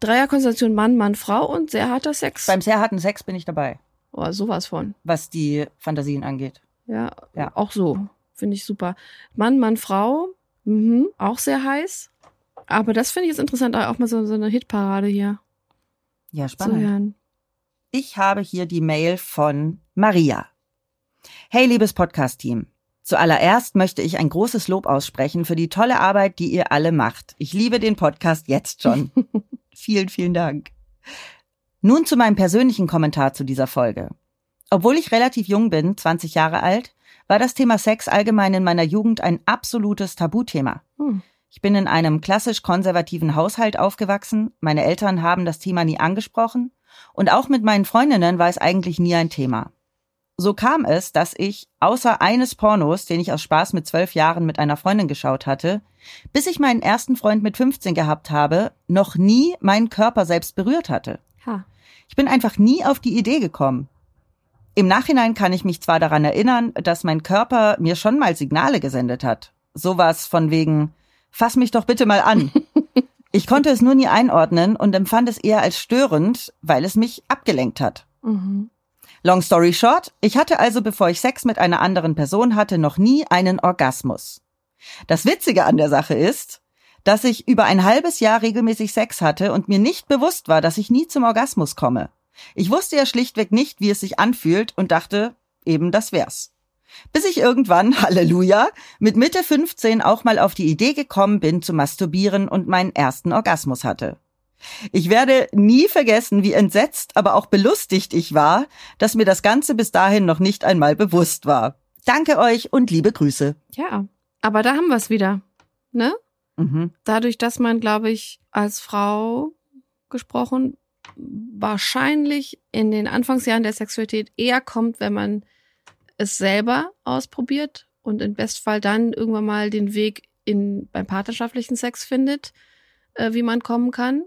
B: Dreierkonstellation Mann, Mann, Frau und sehr harter Sex.
C: Beim sehr harten Sex bin ich dabei,
B: oh, sowas von.
C: was die Fantasien angeht.
B: Ja,
C: Ja.
B: auch so. Finde ich super. Mann, Mann, Frau, mhm, auch sehr heiß. Aber das finde ich jetzt interessant, auch mal so, so eine Hitparade hier
C: Ja, spannend. Ich habe hier die Mail von Maria. Hey, liebes Podcast-Team. Zuallererst möchte ich ein großes Lob aussprechen für die tolle Arbeit, die ihr alle macht. Ich liebe den Podcast jetzt schon. vielen, vielen Dank. Nun zu meinem persönlichen Kommentar zu dieser Folge. Obwohl ich relativ jung bin, 20 Jahre alt, war das Thema Sex allgemein in meiner Jugend ein absolutes Tabuthema.
B: Hm.
C: Ich bin in einem klassisch konservativen Haushalt aufgewachsen. Meine Eltern haben das Thema nie angesprochen. Und auch mit meinen Freundinnen war es eigentlich nie ein Thema. So kam es, dass ich, außer eines Pornos, den ich aus Spaß mit zwölf Jahren mit einer Freundin geschaut hatte, bis ich meinen ersten Freund mit 15 gehabt habe, noch nie meinen Körper selbst berührt hatte.
B: Ha.
C: Ich bin einfach nie auf die Idee gekommen. Im Nachhinein kann ich mich zwar daran erinnern, dass mein Körper mir schon mal Signale gesendet hat. Sowas von wegen, fass mich doch bitte mal an. Ich konnte es nur nie einordnen und empfand es eher als störend, weil es mich abgelenkt hat.
B: Mhm.
C: Long story short, ich hatte also, bevor ich Sex mit einer anderen Person hatte, noch nie einen Orgasmus. Das Witzige an der Sache ist, dass ich über ein halbes Jahr regelmäßig Sex hatte und mir nicht bewusst war, dass ich nie zum Orgasmus komme. Ich wusste ja schlichtweg nicht, wie es sich anfühlt und dachte, eben das wär's. Bis ich irgendwann, Halleluja, mit Mitte 15 auch mal auf die Idee gekommen bin zu masturbieren und meinen ersten Orgasmus hatte. Ich werde nie vergessen, wie entsetzt, aber auch belustigt ich war, dass mir das Ganze bis dahin noch nicht einmal bewusst war. Danke euch und liebe Grüße.
B: Ja, aber da haben wir es wieder. Ne?
C: Mhm.
B: Dadurch, dass man, glaube ich, als Frau gesprochen wahrscheinlich in den Anfangsjahren der Sexualität eher kommt, wenn man es selber ausprobiert und im Bestfall dann irgendwann mal den Weg in beim partnerschaftlichen Sex findet, äh, wie man kommen kann.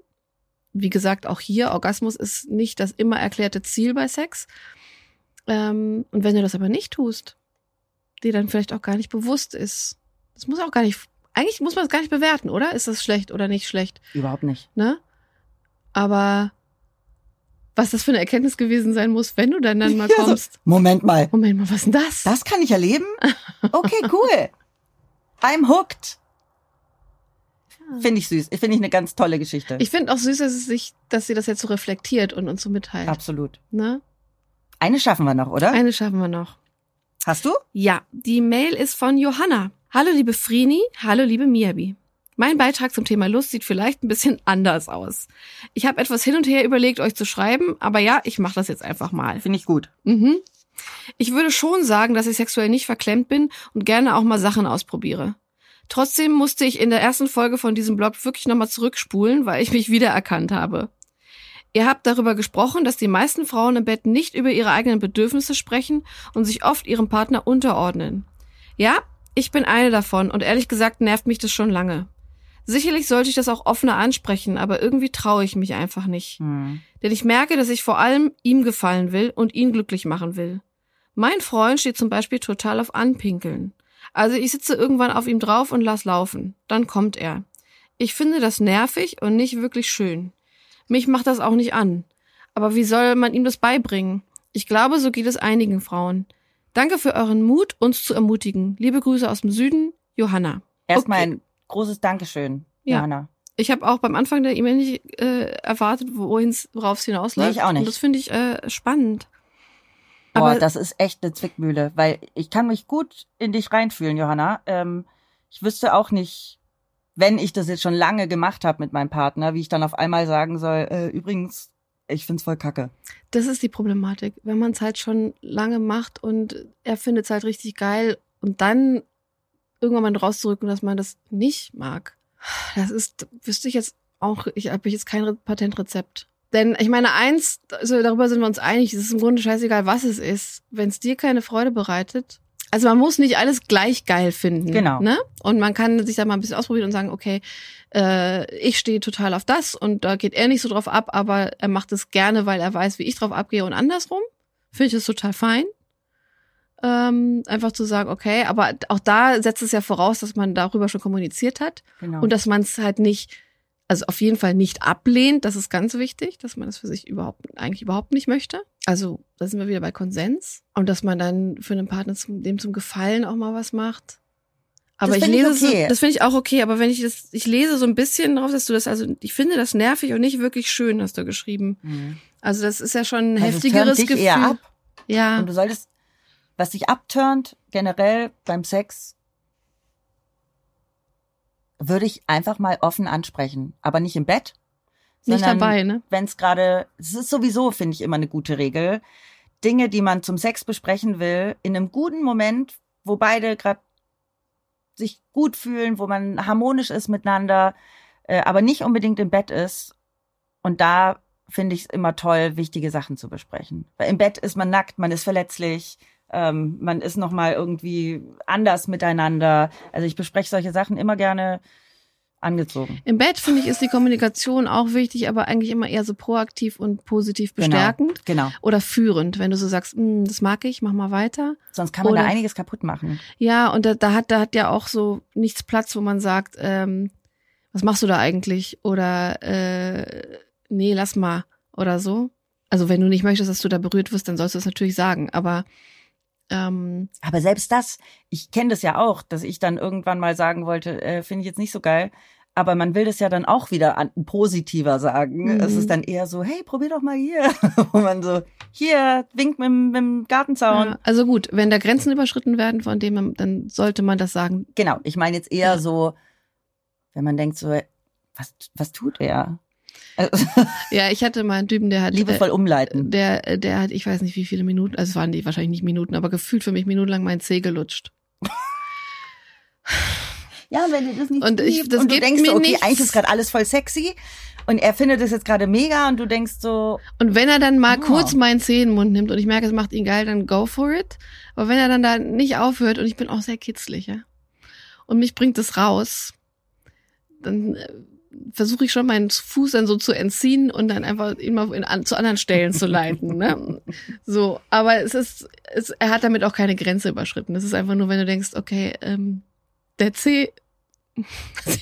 B: Wie gesagt, auch hier, Orgasmus ist nicht das immer erklärte Ziel bei Sex. Ähm, und wenn du das aber nicht tust, dir dann vielleicht auch gar nicht bewusst ist, das muss auch gar nicht, eigentlich muss man es gar nicht bewerten, oder? Ist das schlecht oder nicht schlecht,
C: Überhaupt nicht.
B: ne? Aber was das für eine Erkenntnis gewesen sein muss, wenn du dann dann mal
C: Ja, so,
B: kommst.
C: Moment mal.
B: Moment mal, was ist denn das?
C: Das kann ich erleben? Okay, cool. I'm hooked. Finde ich süß. Finde ich eine ganz tolle Geschichte.
B: Ich finde auch süß, dass, es sich, dass sie das jetzt so reflektiert und uns so mitteilt.
C: Absolut.
B: Ne?
C: Eine schaffen wir noch, oder?
B: Eine schaffen wir noch.
C: Hast du?
B: Ja, die Mail ist von Johanna. Hallo liebe Frini, hallo liebe Miabi. Mein Beitrag zum Thema Lust sieht vielleicht ein bisschen anders aus. Ich habe etwas hin und her überlegt, euch zu schreiben, aber ja, ich mache das jetzt einfach mal.
C: Finde ich gut.
B: Mhm. Ich würde schon sagen, dass ich sexuell nicht verklemmt bin und gerne auch mal Sachen ausprobiere. Trotzdem musste ich in der ersten Folge von diesem Blog wirklich nochmal zurückspulen, weil ich mich wiedererkannt habe. Ihr habt darüber gesprochen, dass die meisten Frauen im Bett nicht über ihre eigenen Bedürfnisse sprechen und sich oft ihrem Partner unterordnen. Ja, ich bin eine davon und ehrlich gesagt nervt mich das schon lange. Sicherlich sollte ich das auch offener ansprechen, aber irgendwie traue ich mich einfach nicht.
C: Hm.
B: Denn ich merke, dass ich vor allem ihm gefallen will und ihn glücklich machen will. Mein Freund steht zum Beispiel total auf Anpinkeln. Also ich sitze irgendwann auf ihm drauf und lass laufen. Dann kommt er. Ich finde das nervig und nicht wirklich schön. Mich macht das auch nicht an. Aber wie soll man ihm das beibringen? Ich glaube, so geht es einigen Frauen. Danke für euren Mut, uns zu ermutigen. Liebe Grüße aus dem Süden, Johanna.
C: Erstmal
B: Okay.
C: ein großes Dankeschön,
B: Ja.
C: Johanna.
B: Ich habe auch beim Anfang der E-Mail nicht äh, erwartet, worauf es hinausläuft.
C: Nee, ich auch nicht.
B: Und das finde ich äh, spannend.
C: Boah,
B: Aber-
C: das ist echt eine Zwickmühle, weil ich kann mich gut in dich reinfühlen, Johanna. Ähm, ich wüsste auch nicht, wenn ich das jetzt schon lange gemacht habe mit meinem Partner, wie ich dann auf einmal sagen soll, äh, übrigens, ich find's voll kacke.
B: Das ist die Problematik. Wenn man es halt schon lange macht und er findet es halt richtig geil und dann irgendwann mal rauszurücken, dass man das nicht mag. Das ist, wüsste ich jetzt auch, ich habe jetzt kein Re- Patentrezept. Denn ich meine, eins, also darüber sind wir uns einig, es ist im Grunde scheißegal, was es ist. Wenn es dir keine Freude bereitet, also man muss nicht alles gleich geil finden.
C: Genau.
B: Ne? Und man kann sich da mal ein bisschen ausprobieren und sagen, okay, äh, ich stehe total auf das und da geht er nicht so drauf ab, aber er macht es gerne, weil er weiß, wie ich drauf abgehe und andersrum. Finde ich das total fein. Ähm, einfach zu sagen, okay, aber auch da setzt es ja voraus, dass man darüber schon kommuniziert hat
C: Genau.
B: und dass man es halt nicht, also auf jeden Fall nicht ablehnt. Das ist ganz wichtig, dass man das für sich überhaupt eigentlich überhaupt nicht möchte. Also da sind wir wieder bei Konsens und dass man dann für einen Partner zum, dem zum Gefallen auch mal was macht. Aber
C: Das
B: ich
C: find ich
B: lese
C: okay.
B: so, das finde ich auch okay, aber wenn ich das, ich lese so ein bisschen drauf, dass du das, also ich finde das nervig und nicht wirklich schön, hast du geschrieben.
C: Mhm.
B: Also das ist ja schon ein
C: Also es
B: heftigeres
C: dich
B: Gefühl.
C: eher ab.
B: Ja.
C: Und du solltest, was dich abturnt, generell beim Sex, würde ich einfach mal offen ansprechen. Aber nicht im Bett.
B: Nicht dabei, ne?
C: Wenn es gerade, es ist sowieso, finde ich, immer eine gute Regel. Dinge, die man zum Sex besprechen will, in einem guten Moment, wo beide gerade sich gut fühlen, wo man harmonisch ist miteinander, äh, aber nicht unbedingt im Bett ist. Und da finde ich es immer toll, wichtige Sachen zu besprechen. Weil im Bett ist man nackt, man ist verletzlich, ähm, man ist noch mal irgendwie anders miteinander. Also ich bespreche solche Sachen immer gerne angezogen.
B: Im Bett, finde ich, ist die Kommunikation auch wichtig, aber eigentlich immer eher so proaktiv und positiv bestärkend
C: Genau.
B: oder führend. Wenn du so sagst, "Hm, das mag ich, mach mal weiter.
C: Sonst kann man
B: Oder-
C: da einiges kaputt machen.
B: Ja, und da, da hat, da hat ja auch so nichts Platz, wo man sagt, ähm, was was machst du da eigentlich? Oder äh, nee, lass mal oder so. Also wenn du nicht möchtest, dass du da berührt wirst, dann sollst du es natürlich sagen. Aber ähm,
C: Aber selbst das, ich kenne das ja auch, dass ich dann irgendwann mal sagen wollte, äh, finde ich jetzt nicht so geil. Aber man will das ja dann auch wieder an, positiver sagen.
B: Mhm.
C: Es ist dann eher so, hey, probier doch mal hier. Wo man so, hier, winkt mit, dem- mit dem Gartenzaun.
B: ja, also gut, wenn da Grenzen überschritten werden, von dem dann sollte man das sagen.
C: Genau, ich meine jetzt eher
B: Ja.
C: so, wenn man denkt so, was, was tut er?
B: Ja, ich hatte mal einen Typen, der hat
C: liebevoll
B: äh,
C: umleiten.
B: der, der hat, ich weiß nicht wie viele Minuten, also es waren die wahrscheinlich nicht Minuten, aber gefühlt für mich minutenlang mein Zeh gelutscht.
C: Ja, wenn dir das nicht
B: Und ich- das
C: und du denkst okay,
B: nichts.
C: eigentlich ist gerade alles voll sexy und er findet es jetzt gerade mega und du denkst so,
B: Und wenn er dann mal
C: Oh.
B: kurz meinen Zeh in den Mund nimmt und ich merke, es macht ihn geil, dann go for it. Aber wenn er dann da nicht aufhört und ich bin auch sehr kitzlig, ja, und mich bringt es raus, dann äh, versuche ich schon meinen Fuß dann so zu entziehen und dann einfach ihn mal in, an, zu anderen Stellen zu leiten. Ne? So, aber es ist, es, er hat damit auch keine Grenze überschritten. Es ist einfach nur, wenn du denkst, okay, ähm, der Zeh, den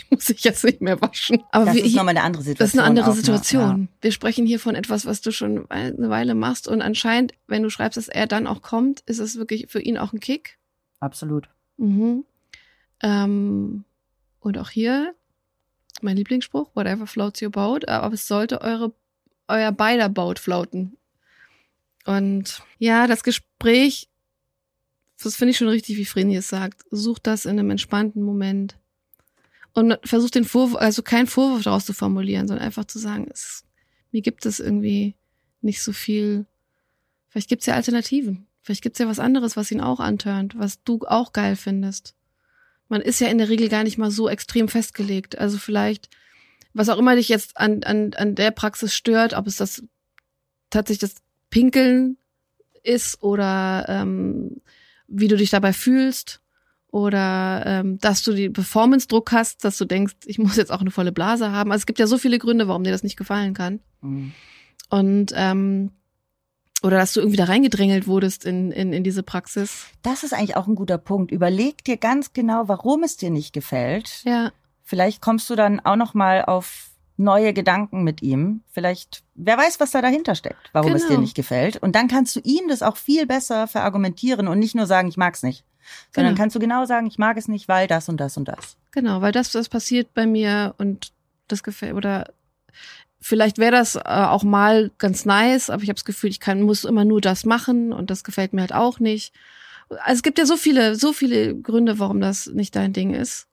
B: muss ich jetzt nicht mehr waschen. Aber
C: das
B: wir,
C: ist nochmal eine andere Situation.
B: das ist eine andere
C: ne?
B: Situation. Wir sprechen hier von etwas, was du schon eine Weile machst und anscheinend, wenn du schreibst, dass er dann auch kommt, ist es wirklich für ihn auch ein Kick.
C: Ja, absolut.
B: Mhm. Ähm, und auch hier mein Lieblingsspruch: Whatever floats your boat, aber es sollte eure euer beider Boot floaten. Und ja, das Gespräch, das finde ich schon richtig, wie Vreni es sagt. Sucht das in einem entspannten Moment. Und versucht den Vorwurf, also keinen Vorwurf daraus zu formulieren, sondern einfach zu sagen, es, mir gibt es irgendwie nicht so viel. Vielleicht gibt es ja Alternativen. Vielleicht gibt es ja was anderes, was ihn auch antörnt, was du auch geil findest. Man ist ja in der Regel gar nicht mal so extrem festgelegt. Also vielleicht, was auch immer dich jetzt an, an, an der Praxis stört, ob es das tatsächlich das Pinkeln ist oder ähm, wie du dich dabei fühlst oder ähm, dass du die Performance-Druck hast, dass du denkst, ich muss jetzt auch eine volle Blase haben. Also es gibt ja so viele Gründe, warum dir das nicht gefallen kann.
C: Mhm.
B: Und ähm, oder dass du irgendwie da reingedrängelt wurdest in, in, in diese Praxis.
C: Das ist eigentlich auch ein guter Punkt. Überleg dir ganz genau, warum es dir nicht gefällt.
B: Ja,
C: Vielleicht kommst du dann auch noch mal auf neue Gedanken mit ihm. Vielleicht, wer weiß, was da dahinter steckt, warum es dir
B: Genau.
C: nicht gefällt. Und dann kannst du ihm das auch viel besser verargumentieren und nicht nur sagen, ich mag's nicht. Sondern
B: Genau.
C: kannst du genau sagen, ich mag es nicht, weil das und das und das.
B: genau, weil das, das passiert bei mir und das gefällt, oder vielleicht wäre das äh, auch mal ganz nice, aber ich habe das Gefühl, ich kann, muss immer nur das machen und das gefällt mir halt auch nicht. Also es gibt ja so viele, so viele Gründe, warum das nicht dein Ding ist.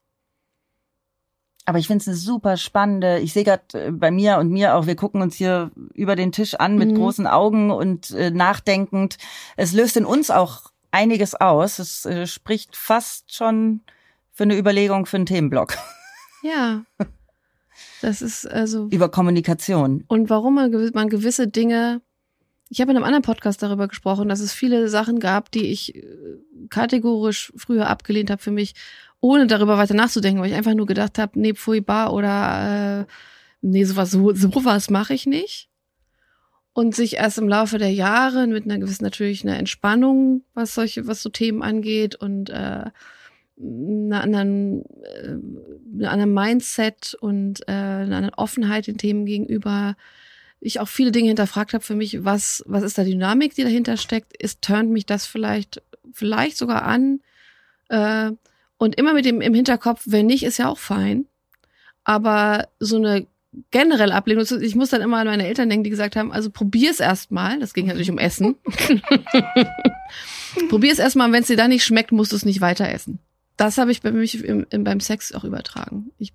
C: Aber ich finde es eine super spannende, ich sehe gerade bei mir und mir auch, wir gucken uns hier über den Tisch an mit
B: Mhm.
C: großen Augen und äh, nachdenkend. Es löst in uns auch einiges aus. Es äh, spricht fast schon für eine Überlegung für einen Themenblock
B: Ja. Das ist also
C: über Kommunikation.
B: und warum man, gewi- man gewisse Dinge. Ich habe in einem anderen Podcast darüber gesprochen, dass es viele Sachen gab, die ich äh, kategorisch früher abgelehnt habe für mich, ohne darüber weiter nachzudenken, weil ich einfach nur gedacht habe, nee, pfui, bar oder äh, nee, sowas, so, sowas mache ich nicht. Und sich erst im Laufe der Jahre mit einer gewissen natürlich einer Entspannung, was solche, was so Themen angeht und äh, einer anderen, äh, einer anderen Mindset und äh, einer anderen Offenheit den Themen gegenüber, ich auch viele Dinge hinterfragt habe für mich, was, was ist da Dynamik, die dahinter steckt? Ist, turnt mich das vielleicht, vielleicht sogar an? Äh, und immer mit dem im Hinterkopf, wenn nicht, ist ja auch fein. Aber so eine generelle Ablehnung, ich muss dann immer an meine Eltern denken, die gesagt haben, also probier's erst mal. Das ging natürlich um Essen. probier's erst mal, wenn es dir da nicht schmeckt, musst du es nicht weiter essen. Das habe ich bei mich im, im, beim Sex auch übertragen. Ich,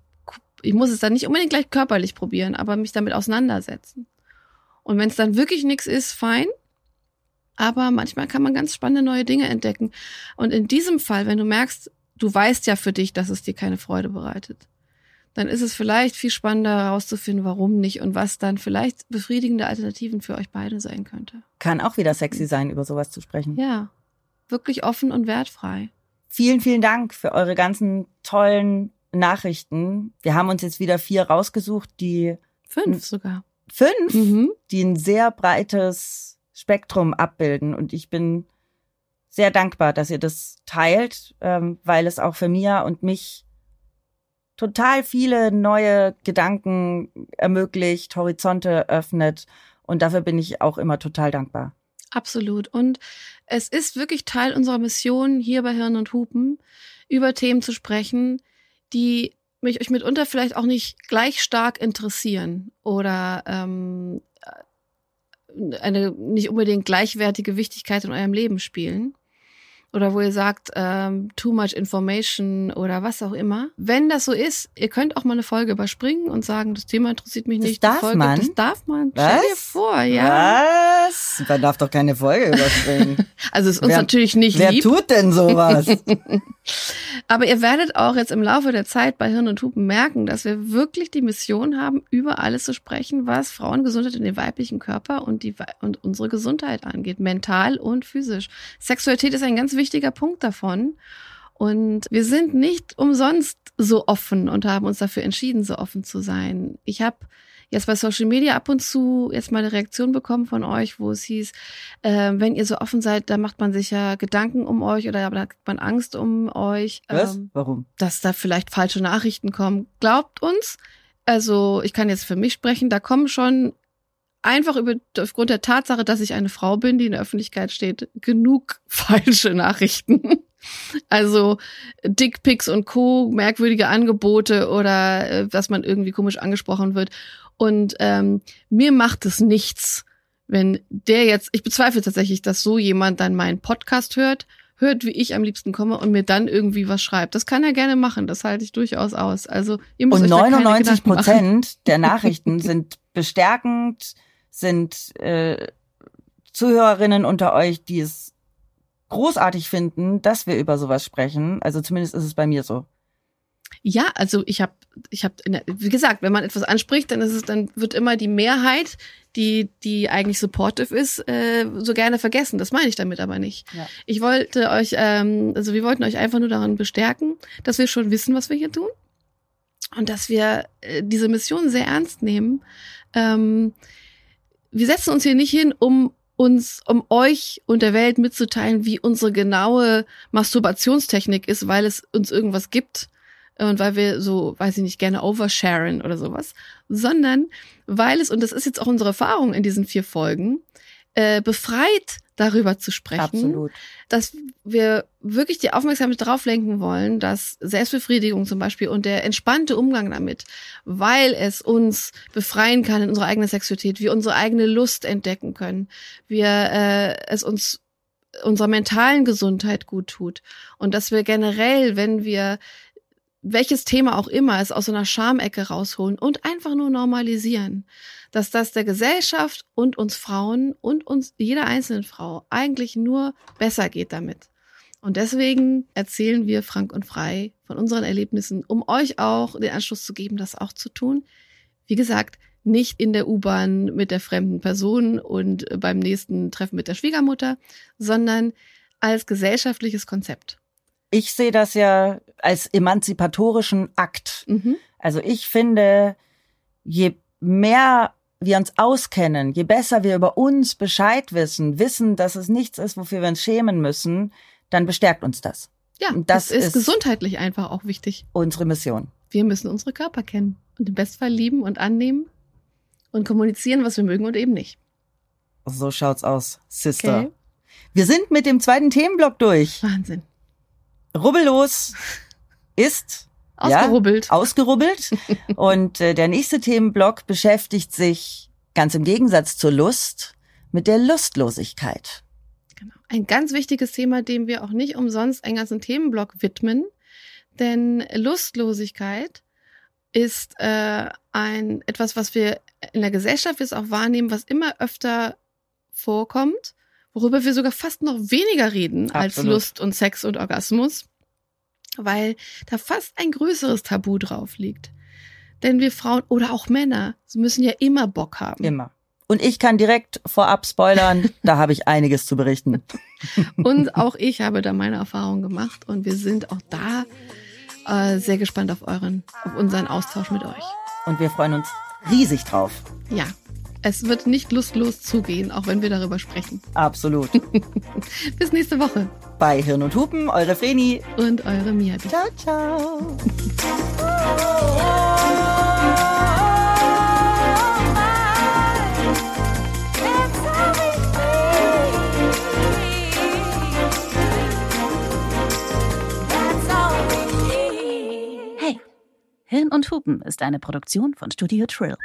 B: ich muss es dann nicht unbedingt gleich körperlich probieren, aber mich damit auseinandersetzen. Und wenn es dann wirklich nichts ist, fein. Aber manchmal kann man ganz spannende neue Dinge entdecken. Und in diesem Fall, wenn du merkst, du weißt ja für dich, dass es dir keine Freude bereitet, dann ist es vielleicht viel spannender herauszufinden, warum nicht und was dann vielleicht befriedigende Alternativen für euch beide sein könnte.
C: Kann auch wieder sexy sein, über sowas zu sprechen.
B: Ja, wirklich offen und wertfrei.
C: Vielen, vielen Dank für eure ganzen tollen Nachrichten. Wir haben uns jetzt wieder vier rausgesucht, die
B: Fünf sogar.
C: fünf,
B: Mhm.
C: die ein sehr breites Spektrum abbilden. Und ich bin sehr dankbar, dass ihr das teilt, ähm, weil es auch für Mia und mich total viele neue Gedanken ermöglicht, Horizonte öffnet. Und dafür bin ich auch immer total dankbar.
B: Absolut. Und es ist wirklich Teil unserer Mission hier bei Hirn und Hupen, über Themen zu sprechen, die mich euch mitunter vielleicht auch nicht gleich stark interessieren oder ähm, eine nicht unbedingt gleichwertige Wichtigkeit in eurem Leben spielen oder wo ihr sagt, ähm, too much information oder was auch immer. Wenn das so ist, ihr könnt auch mal eine Folge überspringen und sagen, das Thema interessiert mich
C: Das
B: nicht.
C: darf
B: Folge,
C: man?
B: Das darf man.
C: Was?
B: Stell dir vor, ja.
C: Was? Man darf doch keine Folge überspringen.
B: Also ist uns
C: Wer-
B: natürlich nicht
C: Wer
B: lieb.
C: tut denn sowas?
B: Aber ihr werdet auch jetzt im Laufe der Zeit bei Hirn und Hupen merken, dass wir wirklich die Mission haben, über alles zu sprechen, was Frauengesundheit in den weiblichen Körper und, die, und unsere Gesundheit angeht, mental und physisch. Sexualität ist ein ganz wichtiger Punkt davon. Und wir sind nicht umsonst so offen und haben uns dafür entschieden, so offen zu sein. Ich habe jetzt bei Social Media ab und zu jetzt mal eine Reaktion bekommen von euch, wo es hieß, äh, wenn ihr so offen seid, dann macht man sich ja Gedanken um euch oder da hat man Angst um euch,
C: Was?
B: ähm,
C: Warum?
B: dass da vielleicht falsche Nachrichten kommen. Glaubt uns, also ich kann jetzt für mich sprechen, da kommen schon einfach über, aufgrund der Tatsache, dass ich eine Frau bin, die in der Öffentlichkeit steht, genug falsche Nachrichten. Also Dickpics und Co., merkwürdige Angebote oder äh, dass man irgendwie komisch angesprochen wird. Und ähm, mir macht es nichts, wenn der jetzt, ich bezweifle tatsächlich, dass so jemand dann meinen Podcast hört, hört, wie ich am liebsten komme und mir dann irgendwie was schreibt. Das kann er gerne machen, das halte ich durchaus aus. Also ihr müsst
C: Und
B: euch da keine
C: 99
B: Gedanken machen.
C: Prozent der Nachrichten sind bestärkend, sind äh, Zuhörerinnen unter euch, die es großartig finden, dass wir über sowas sprechen. Also zumindest ist es bei mir so.
B: Ja, also ich habe, ich habe, wie gesagt, wenn man etwas anspricht, dann ist es, dann wird immer die Mehrheit, die, die eigentlich supportive ist, äh, so gerne vergessen. Das meine ich damit aber nicht.
C: Ja.
B: Ich wollte euch, ähm, also wir wollten euch einfach nur daran bestärken, dass wir schon wissen, was wir hier tun und dass wir äh, diese Mission sehr ernst nehmen. Ähm, wir setzen uns hier nicht hin, um uns, um euch und der Welt mitzuteilen, wie unsere genaue Masturbationstechnik ist, weil es uns irgendwas gibt und weil wir so, weiß ich nicht, gerne oversharen oder sowas, sondern weil es, und das ist jetzt auch unsere Erfahrung in diesen vier Folgen, äh, befreit darüber zu sprechen,
C: Absolut.
B: dass wir wirklich die Aufmerksamkeit darauf lenken wollen, dass Selbstbefriedigung zum Beispiel und der entspannte Umgang damit, weil es uns befreien kann in unserer eigenen Sexualität, wir unsere eigene Lust entdecken können, wir äh, es uns unserer mentalen Gesundheit gut tut und dass wir generell, wenn wir welches Thema auch immer es aus so einer Schamecke rausholen und einfach nur normalisieren, dass das der Gesellschaft und uns Frauen und uns jeder einzelnen Frau eigentlich nur besser geht damit. Und deswegen erzählen wir frank und frei von unseren Erlebnissen, um euch auch den Anschluss zu geben, das auch zu tun. Wie gesagt, nicht in der U-Bahn mit der fremden Person und beim nächsten Treffen mit der Schwiegermutter, sondern als gesellschaftliches Konzept.
C: Ich sehe das ja als emanzipatorischen Akt.
B: Mhm.
C: Also ich finde, je mehr wir uns auskennen, je besser wir über uns Bescheid wissen, wissen, dass es nichts ist, wofür wir uns schämen müssen, dann bestärkt uns das.
B: Ja,
C: Und das
B: das ist,
C: ist-
B: gesundheitlich einfach auch wichtig.
C: Unsere Mission.
B: Wir müssen unsere Körper kennen und im Bestfall lieben und annehmen und kommunizieren, was wir mögen und eben nicht.
C: So schaut's aus, Sister.
B: Okay?
C: Wir sind mit dem zweiten Themenblock durch.
B: Wahnsinn.
C: Rubbellos ist
B: Ausgerubbelt.
C: Ja, ausgerubbelt. Und äh, der nächste Themenblock beschäftigt sich ganz im Gegensatz zur Lust mit der Lustlosigkeit.
B: Genau. Ein ganz wichtiges Thema, dem wir auch nicht umsonst einen ganzen Themenblock widmen. Denn Lustlosigkeit ist äh, ein etwas, was wir in der Gesellschaft jetzt auch wahrnehmen, was immer öfter vorkommt, worüber wir sogar fast noch weniger reden als
C: Absolut.
B: Lust und Sex und Orgasmus, weil da fast ein größeres Tabu drauf liegt. Denn wir Frauen oder auch Männer müssen ja immer Bock haben.
C: Immer. Und ich kann direkt vorab spoilern, da habe ich einiges zu berichten.
B: Und auch ich habe da meine Erfahrungen gemacht und wir sind auch da äh, sehr gespannt auf euren, auf unseren Austausch mit euch.
C: Und wir freuen uns riesig drauf.
B: Ja, es wird nicht lustlos zugehen, auch wenn wir darüber sprechen.
C: Absolut.
B: Bis nächste Woche
C: bei Hirn und Hupen. Eure Vreni.
B: Und eure Mia.
C: Ciao, ciao.
A: Hey, Hirn und Hupen ist eine Produktion von Studio Trill.